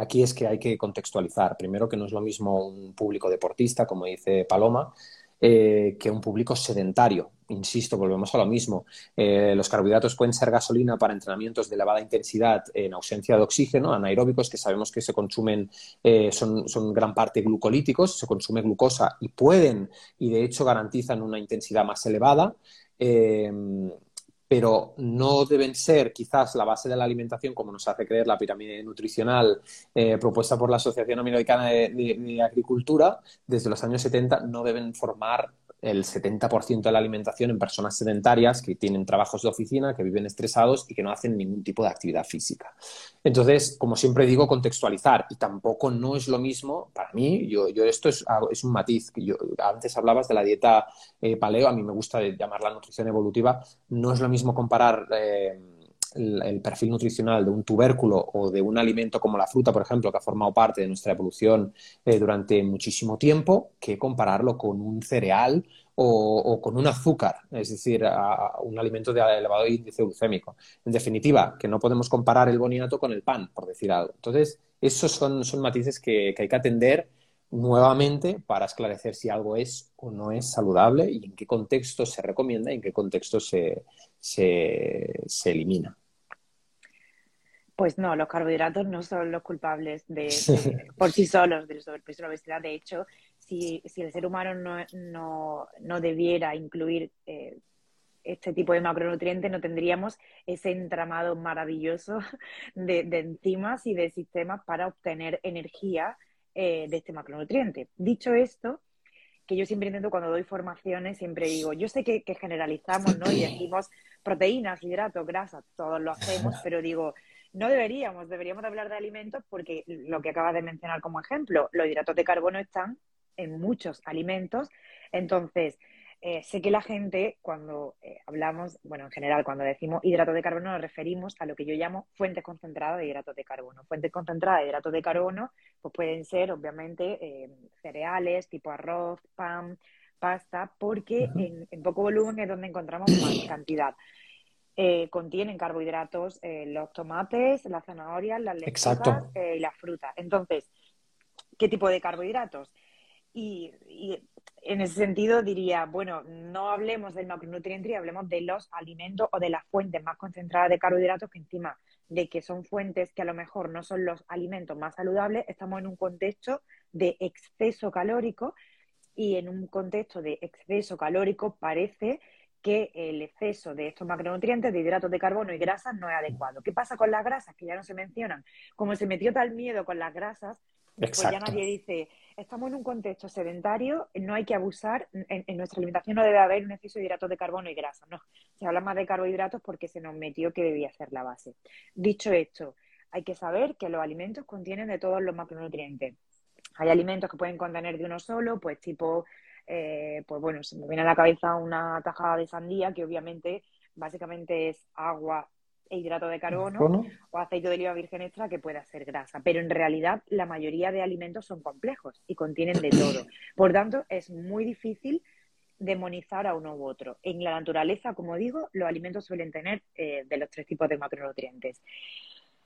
Aquí es que hay que contextualizar. Primero, que no es lo mismo un público deportista, como dice Paloma, eh, que un público sedentario. Insisto, volvemos a lo mismo. Eh, los carbohidratos pueden ser gasolina para entrenamientos de elevada intensidad en ausencia de oxígeno, anaeróbicos, que sabemos que se consumen, eh, son, son, gran parte glucolíticos, se consume glucosa y pueden, y de hecho garantizan una intensidad más elevada pero no deben ser quizás la base de la alimentación, como nos hace creer la pirámide nutricional eh, propuesta por la Asociación Americana de, Agricultura desde los años 70, no deben formar el 70% de la alimentación en personas sedentarias que tienen trabajos de oficina, que viven estresados y que no hacen ningún tipo de actividad física. Entonces, como siempre digo, contextualizar y tampoco no es lo mismo, para mí, yo, yo esto es, es un matiz, que yo, antes hablabas de la dieta eh, paleo, a mí me gusta llamarla nutrición evolutiva, no es lo mismo comparar... Eh, el, perfil nutricional de un tubérculo o de un alimento como la fruta, por ejemplo, que ha formado parte de nuestra evolución eh, durante muchísimo tiempo, que compararlo con un cereal o, con un azúcar, es decir, un alimento de elevado índice glucémico. En definitiva, que no podemos comparar el boniato con el pan, por decir algo. Entonces, esos son, son matices que, hay que atender nuevamente para esclarecer si algo es o no es saludable y en qué contexto se recomienda y en qué contexto se, se, se elimina. Pues no, los carbohidratos no son los culpables de, por sí solos del sobrepeso y la obesidad. De hecho, si, el ser humano no, debiera incluir eh, este tipo de macronutrientes, no tendríamos ese entramado maravilloso de, enzimas y de sistemas para obtener energía eh, de este macronutriente. Dicho esto, que yo siempre intento cuando doy formaciones, siempre digo, yo sé que, que generalizamos, ¿no? Y decimos proteínas, hidratos, grasas, todos lo hacemos, pero digo, no deberíamos, deberíamos hablar de alimentos porque lo que acabas de mencionar como ejemplo, los hidratos de carbono están en muchos alimentos. Entonces, eh, sé que la gente, cuando eh, hablamos, bueno, en general, cuando decimos hidratos de carbono, nos referimos a lo que yo llamo fuentes concentradas de hidratos de carbono. Fuentes concentradas de hidratos de carbono, pues pueden ser, obviamente, eh, cereales, tipo arroz, pan, pasta, porque en, en, poco volumen es donde encontramos más cantidad. Contienen carbohidratos los tomates, las zanahorias, las lechugas y las frutas. Entonces, ¿qué tipo de carbohidratos? Y, en ese sentido diría, bueno, no hablemos del macronutriente y hablemos de los alimentos o de las fuentes más concentradas de carbohidratos que encima de que son fuentes que a lo mejor no son los alimentos más saludables, estamos en un contexto de exceso calórico y en un contexto de exceso calórico parece que el exceso de estos macronutrientes, de hidratos de carbono y grasas, no es adecuado. ¿Qué pasa con las grasas? Que ya no se mencionan. Como se metió tal miedo con las grasas, pues ya nadie dice, estamos en un contexto sedentario, no hay que abusar, en, nuestra alimentación no debe haber un exceso de hidratos de carbono y grasas, no. Se habla más de carbohidratos porque se nos metió que debía ser la base. Dicho esto, hay que saber que los alimentos contienen de todos los macronutrientes. Hay alimentos que pueden contener de uno solo, pues tipo eh, pues bueno, se me viene a la cabeza una tajada de sandía que obviamente básicamente es agua e hidrato de carbono o aceite de oliva virgen extra que pueda ser grasa. Pero en realidad la mayoría de alimentos son complejos y contienen de todo. Por tanto, es muy difícil demonizar a uno u otro. En la naturaleza, como digo, los alimentos suelen tener eh, de los tres tipos de macronutrientes.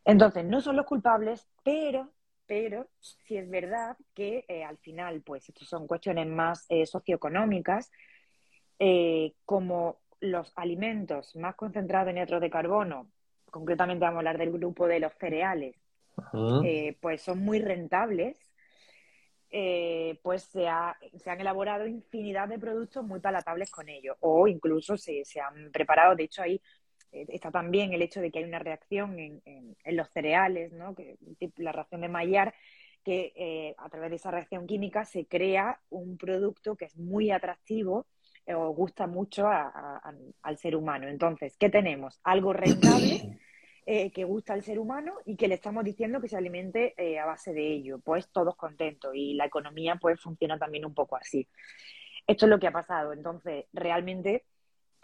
Entonces, no son los culpables, pero, pero sí es verdad que eh, al final, pues, estas son cuestiones más eh, socioeconómicas, eh, como los alimentos más concentrados en hidratos de carbono, concretamente vamos a hablar del grupo de los cereales, pues son muy rentables, pues se, se, han elaborado infinidad de productos muy palatables con ellos, o incluso se, se han preparado, de hecho hay eh, está también el hecho de que hay una reacción en, los cereales, ¿no? que, la reacción de Maillard, que eh, a través de esa reacción química se crea un producto que es muy atractivo eh, o gusta mucho al ser humano. Entonces, ¿qué tenemos? Algo rentable que gusta al ser humano y que le estamos diciendo que se alimente a base de ello. Pues todos contentos y la economía pues funciona también un poco así. Esto es lo que ha pasado. Entonces, realmente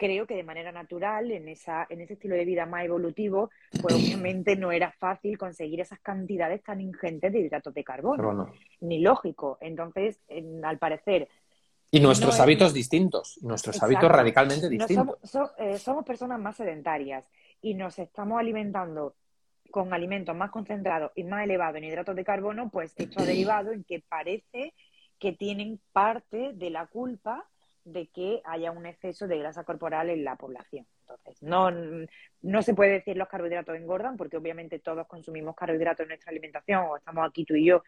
creo que de manera natural, en, esa, en ese estilo de vida más evolutivo, pues obviamente no era fácil conseguir esas cantidades tan ingentes de hidratos de carbono, ni lógico. Entonces, al parecer... Y nuestros hábitos distintos, nuestros hábitos radicalmente distintos. Eh, somos, personas más sedentarias y nos estamos alimentando con alimentos más concentrados y más elevados en hidratos de carbono, pues esto ha derivado en que parece que tienen parte de la culpa de que haya un exceso de grasa corporal en la población. Entonces, no, no se puede decir los carbohidratos engordan, porque obviamente todos consumimos carbohidratos en nuestra alimentación, o estamos aquí tú y yo,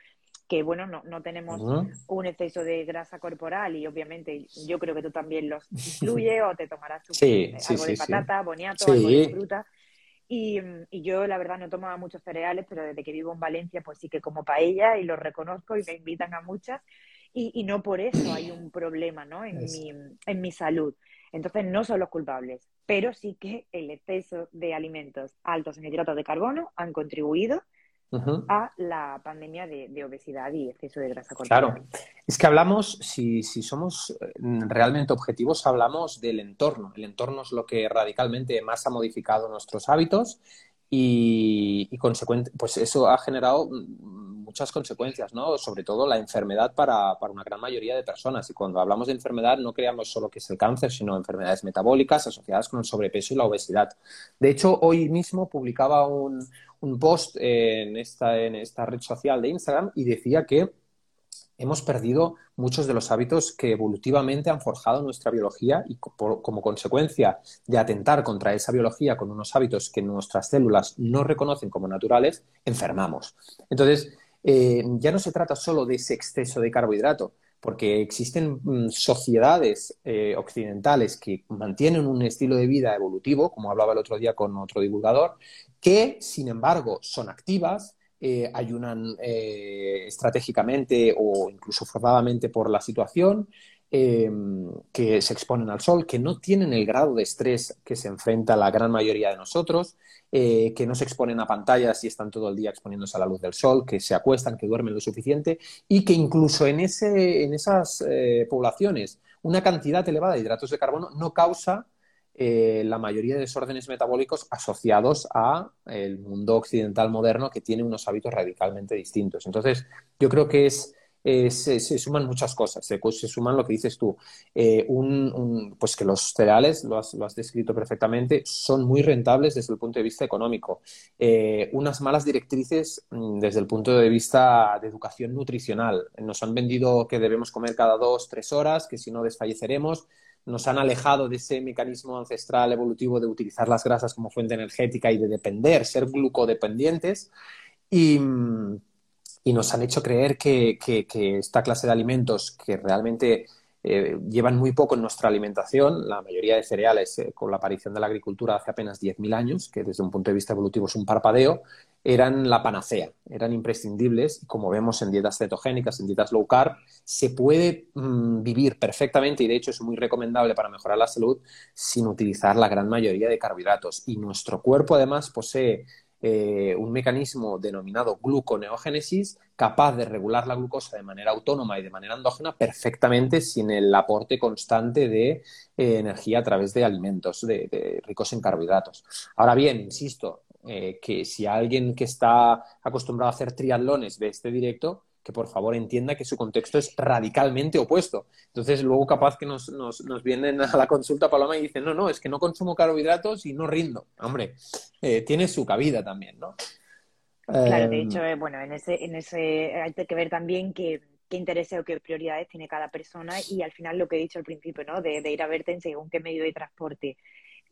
que bueno, no, no tenemos un exceso de grasa corporal y obviamente yo creo que tú también los incluyes o te tomarás tu, algo de patata, boniato, algo de fruta. Y, y, yo, la verdad, no tomaba muchos cereales, pero desde que vivo en Valencia, pues sí que como paella y los reconozco y me invitan a muchas y, no por eso hay un problema ¿no? en, mi, en mi salud. Entonces no son los culpables, pero sí que el exceso de alimentos altos en hidratos de carbono han contribuido a la pandemia de, obesidad y exceso de grasa corporal. Claro, es que hablamos, si, si, somos eh, realmente objetivos, hablamos del entorno. El entorno es lo que radicalmente más ha modificado nuestros hábitos y, y pues eso ha generado muchas consecuencias, ¿no? Sobre todo la enfermedad para, para, una gran mayoría de personas. Y cuando hablamos de enfermedad no creamos solo que es el cáncer, sino enfermedades metabólicas asociadas con el sobrepeso y la obesidad. De hecho, hoy mismo publicaba un, un post en esta, en esta red social de Instagram y decía que hemos perdido muchos de los hábitos que evolutivamente han forjado nuestra biología y como consecuencia de atentar contra esa biología con unos hábitos que nuestras células no reconocen como naturales, enfermamos. Entonces, eh, ya no se trata solo de ese exceso de carbohidrato, porque existen mm, sociedades eh, occidentales que mantienen un estilo de vida evolutivo, como hablaba el otro día con otro divulgador, que, sin embargo, son activas, eh, ayunan estratégicamente o incluso forzadamente por la situación, Em, que se exponen al sol, que no tienen el grado de estrés que se enfrenta la gran mayoría de nosotros, eh, que no se exponen a pantallas y están todo el día exponiéndose a la luz del sol, que se acuestan, que duermen lo suficiente y que incluso en, ese, en esas eh, poblaciones una cantidad elevada de hidratos de carbono no causa eh, la mayoría de desórdenes metabólicos asociados a el mundo occidental moderno que tiene unos hábitos radicalmente distintos. Entonces, yo creo que es se, suman muchas cosas. Se, suman lo que dices tú. Eh, pues que los cereales, lo has, descrito perfectamente, son muy rentables desde el punto de vista económico. Eh, unas malas directrices mm, desde el punto de vista de educación nutricional. Nos han vendido que debemos comer cada dos, tres horas, que si no desfalleceremos nos han alejado de ese mecanismo ancestral evolutivo de utilizar las grasas como fuente energética y de depender, ser glucodependientes. Y, y nos han hecho creer que, esta clase de alimentos que realmente eh, llevan muy poco en nuestra alimentación, la mayoría de cereales eh, con la aparición de la agricultura hace apenas 10.000 años, que desde un punto de vista evolutivo es un parpadeo, eran la panacea, eran imprescindibles. Como vemos en dietas cetogénicas, en dietas low carb, se puede mm, vivir perfectamente y de hecho es muy recomendable para mejorar la salud sin utilizar la gran mayoría de carbohidratos. Y nuestro cuerpo además posee eh, un mecanismo denominado gluconeogénesis capaz de regular la glucosa de manera autónoma y de manera endógena perfectamente sin el aporte constante de eh, energía a través de alimentos ricos en carbohidratos. Ahora bien, insisto, eh, que si alguien que está acostumbrado a hacer triatlones ve este directo, que por favor entienda que su contexto es radicalmente opuesto. Entonces, luego capaz que nos, vienen a la consulta Paloma y dicen, no, no, es que no consumo carbohidratos y no rindo. Hombre, eh, tiene su cabida también, ¿no? Claro, de hecho, eh, bueno, en ese, en ese hay que ver también qué, qué intereses o qué prioridades tiene cada persona y al final lo que he dicho al principio, ¿no? De, ir a verte en según qué medio de transporte.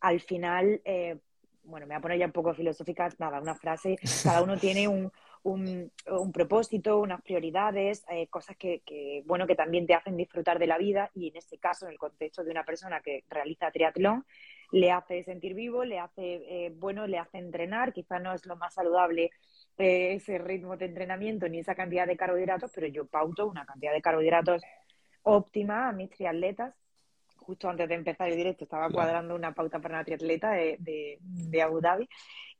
Al final, eh, bueno, me voy a poner ya un poco filosófica, nada, una frase, cada uno tiene un, un, un propósito, unas prioridades, eh, cosas que, que, bueno, que también te hacen disfrutar de la vida y en este caso, en el contexto de una persona que realiza triatlón, le hace sentir vivo, le hace, bueno, le hace entrenar, quizá no es lo más saludable ese ritmo de entrenamiento ni esa cantidad de carbohidratos, pero yo pauto una cantidad de carbohidratos óptima a mis triatletas. Justo antes de empezar el directo estaba cuadrando una pauta para una triatleta de, de, Abu Dhabi.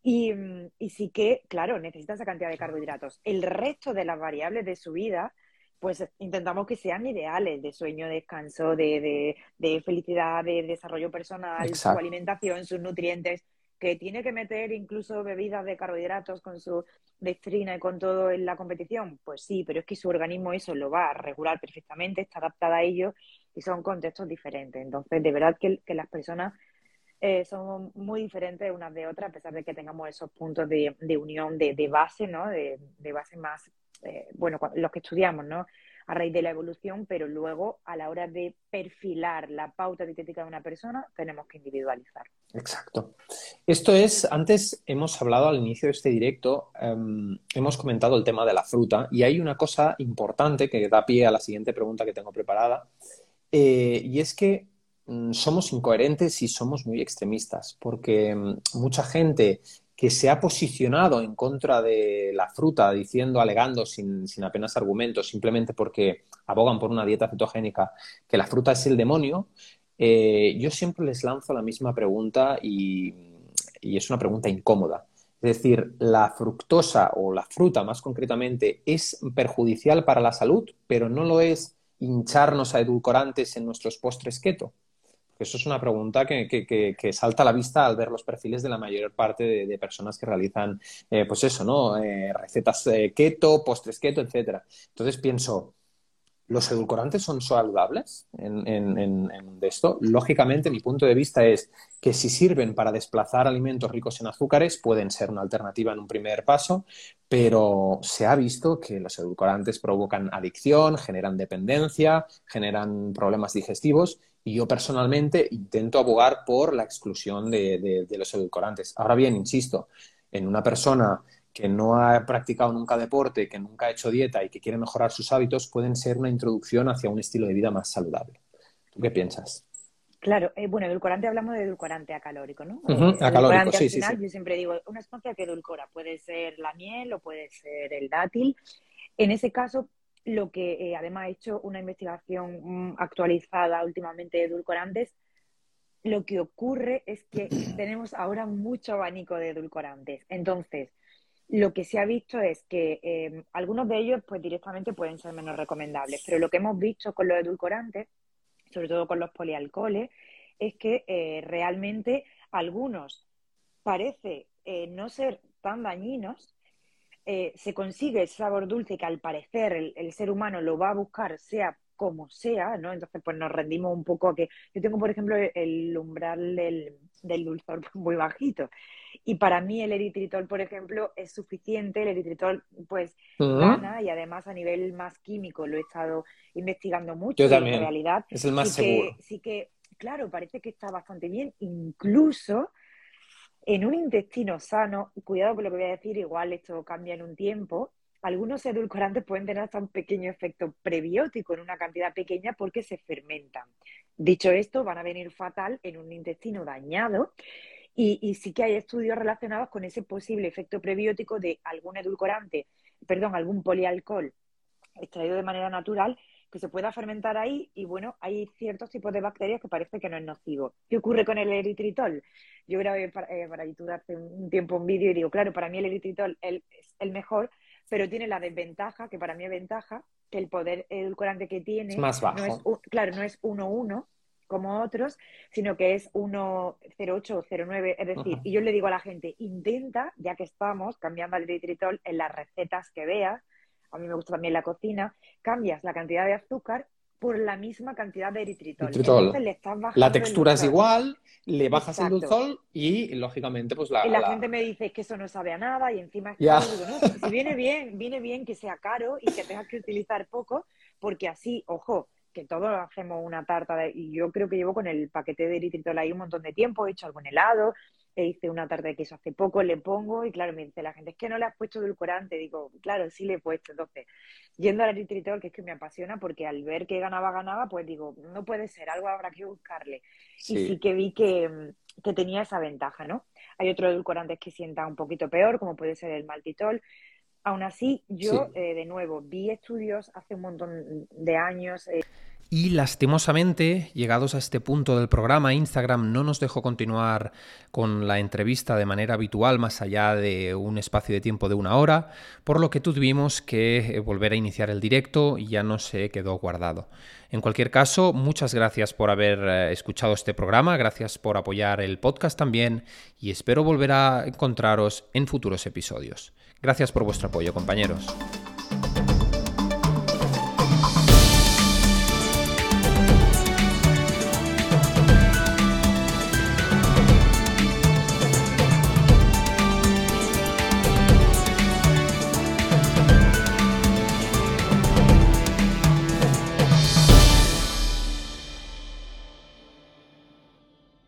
Y, y, sí que, claro, necesita esa cantidad de carbohidratos. El resto de las variables de su vida, pues intentamos que sean ideales, de sueño, descanso, de, de, de felicidad, de desarrollo personal, su alimentación, sus nutrientes que tiene que meter incluso bebidas de carbohidratos con su dextrina y con todo en la competición, pues sí, pero es que su organismo eso lo va a regular perfectamente, está adaptada a ello y son contextos diferentes. Entonces, de verdad que, las personas eh, son muy diferentes unas de otras, a pesar de que tengamos esos puntos de, unión de, base, ¿no? De, base más, eh, bueno, los que estudiamos, ¿no? a raíz de la evolución, pero luego a la hora de perfilar la pauta dietética de una persona tenemos que individualizar. Exacto. Esto es, antes hemos hablado al inicio de este directo, em, hemos comentado el tema de la fruta y hay una cosa importante que da pie a la siguiente pregunta que tengo preparada eh, y es que somos incoherentes y somos muy extremistas porque mm, mucha gente que se ha posicionado en contra de la fruta, diciendo, alegando sin, apenas argumentos, simplemente porque abogan por una dieta cetogénica, que la fruta es el demonio, eh, yo siempre les lanzo la misma pregunta y, y es una pregunta incómoda. Es decir, la fructosa o la fruta más concretamente es perjudicial para la salud, pero no lo es hincharnos a edulcorantes en nuestros postres keto. Eso es una pregunta que, salta a la vista al ver los perfiles de la mayor parte de, personas que realizan, eh, pues eso, ¿no? Eh, recetas eh, keto, postres keto, etcétera. Entonces pienso, ¿los edulcorantes son saludables en, esto? Lógicamente, mi punto de vista es que si sirven para desplazar alimentos ricos en azúcares, pueden ser una alternativa en un primer paso, pero se ha visto que los edulcorantes provocan adicción, generan dependencia, generan problemas digestivos yo personalmente intento abogar por la exclusión de, los edulcorantes. Ahora bien, insisto, en una persona que no ha practicado nunca deporte, que nunca ha hecho dieta y que quiere mejorar sus hábitos, pueden ser una introducción hacia un estilo de vida más saludable. ¿Tú qué piensas? Claro, eh, bueno, edulcorante hablamos de edulcorante acalórico, ¿no? Uh acalórico, sí, sí, sí. Yo siempre digo, una sustancia que edulcora puede ser la miel o puede ser el dátil. En ese caso, lo que eh, además ha hecho una investigación mm, actualizada últimamente de edulcorantes, lo que ocurre es que tenemos ahora mucho abanico de edulcorantes. Entonces, lo que se ha visto es que em, algunos de ellos pues directamente pueden ser menos recomendables, pero lo que hemos visto con los edulcorantes, sobre todo con los polialcoholes, es que eh, realmente algunos parece eh, no ser tan dañinos eh, se consigue ese sabor dulce que al parecer el, ser humano lo va a buscar sea como sea, ¿no? Entonces, pues nos rendimos un poco a que yo tengo, por ejemplo, el umbral del, dulzor muy bajito. Y para mí el eritritol, por ejemplo, es suficiente. El eritritol, pues, gana y además a nivel más químico lo he estado investigando mucho. Yo también. En realidad, es el más seguro. sí que, claro, parece que está bastante bien. Incluso en un intestino sano, cuidado con lo que voy a decir, igual esto cambia en un tiempo, algunos edulcorantes pueden tener hasta un pequeño efecto prebiótico en una cantidad pequeña porque se fermentan. Dicho esto, van a venir fatal en un intestino dañado y, sí que hay estudios relacionados con ese posible efecto prebiótico de algún edulcorante, perdón, algún polialcohol extraído de manera natural que se pueda fermentar ahí y bueno, hay ciertos tipos de bacterias que parece que no es nocivo. ¿Qué ocurre con el eritritol? Yo grabé para, eh, para YouTube hace un tiempo un vídeo y digo, claro, para mí el eritritol es el mejor, pero tiene la desventaja, que para mí es ventaja, que el poder edulcorante que tiene más bajo. No es, claro, no es 1-1 como otros, sino que es 1,08 o 0,9. Es decir, y yo le digo a la gente, intenta, ya que estamos cambiando el eritritol en las recetas que veas, a mí me gusta también la cocina, cambias la cantidad de azúcar por la misma cantidad de eritritol. eritritol. la textura es igual, le bajas el dulzol y, lógicamente, pues la... Y la, gente me dice que eso no sabe a nada y encima es caro. si viene bien, viene bien que sea caro y que tengas que utilizar poco, porque así, ojo, que todos hacemos una tarta de, y yo creo que llevo con el paquete de eritritol ahí un montón de tiempo, he hecho algún helado, e hice una tarta de queso hace poco, le pongo y claro, me dice la gente, es que no le has puesto edulcorante, digo, claro, sí le he puesto, entonces, yendo al eritritol, que es que me apasiona, porque al ver que ganaba, ganaba, pues digo, no puede ser, algo habrá que buscarle. Y sí que vi que, que tenía esa ventaja, ¿no? Hay otros edulcorantes que sientan un poquito peor, como puede ser el maltitol, Aún así, yo, eh, de nuevo, vi estudios hace un montón de años. Eh, y lastimosamente, llegados a este punto del programa, Instagram no nos dejó continuar con la entrevista de manera habitual más allá de un espacio de tiempo de una hora, por lo que tuvimos que eh, volver a iniciar el directo y ya no se quedó guardado. En cualquier caso, muchas gracias por haber escuchado este programa, gracias por apoyar el podcast también y espero volver a encontraros en futuros episodios. Gracias por vuestro apoyo, compañeros.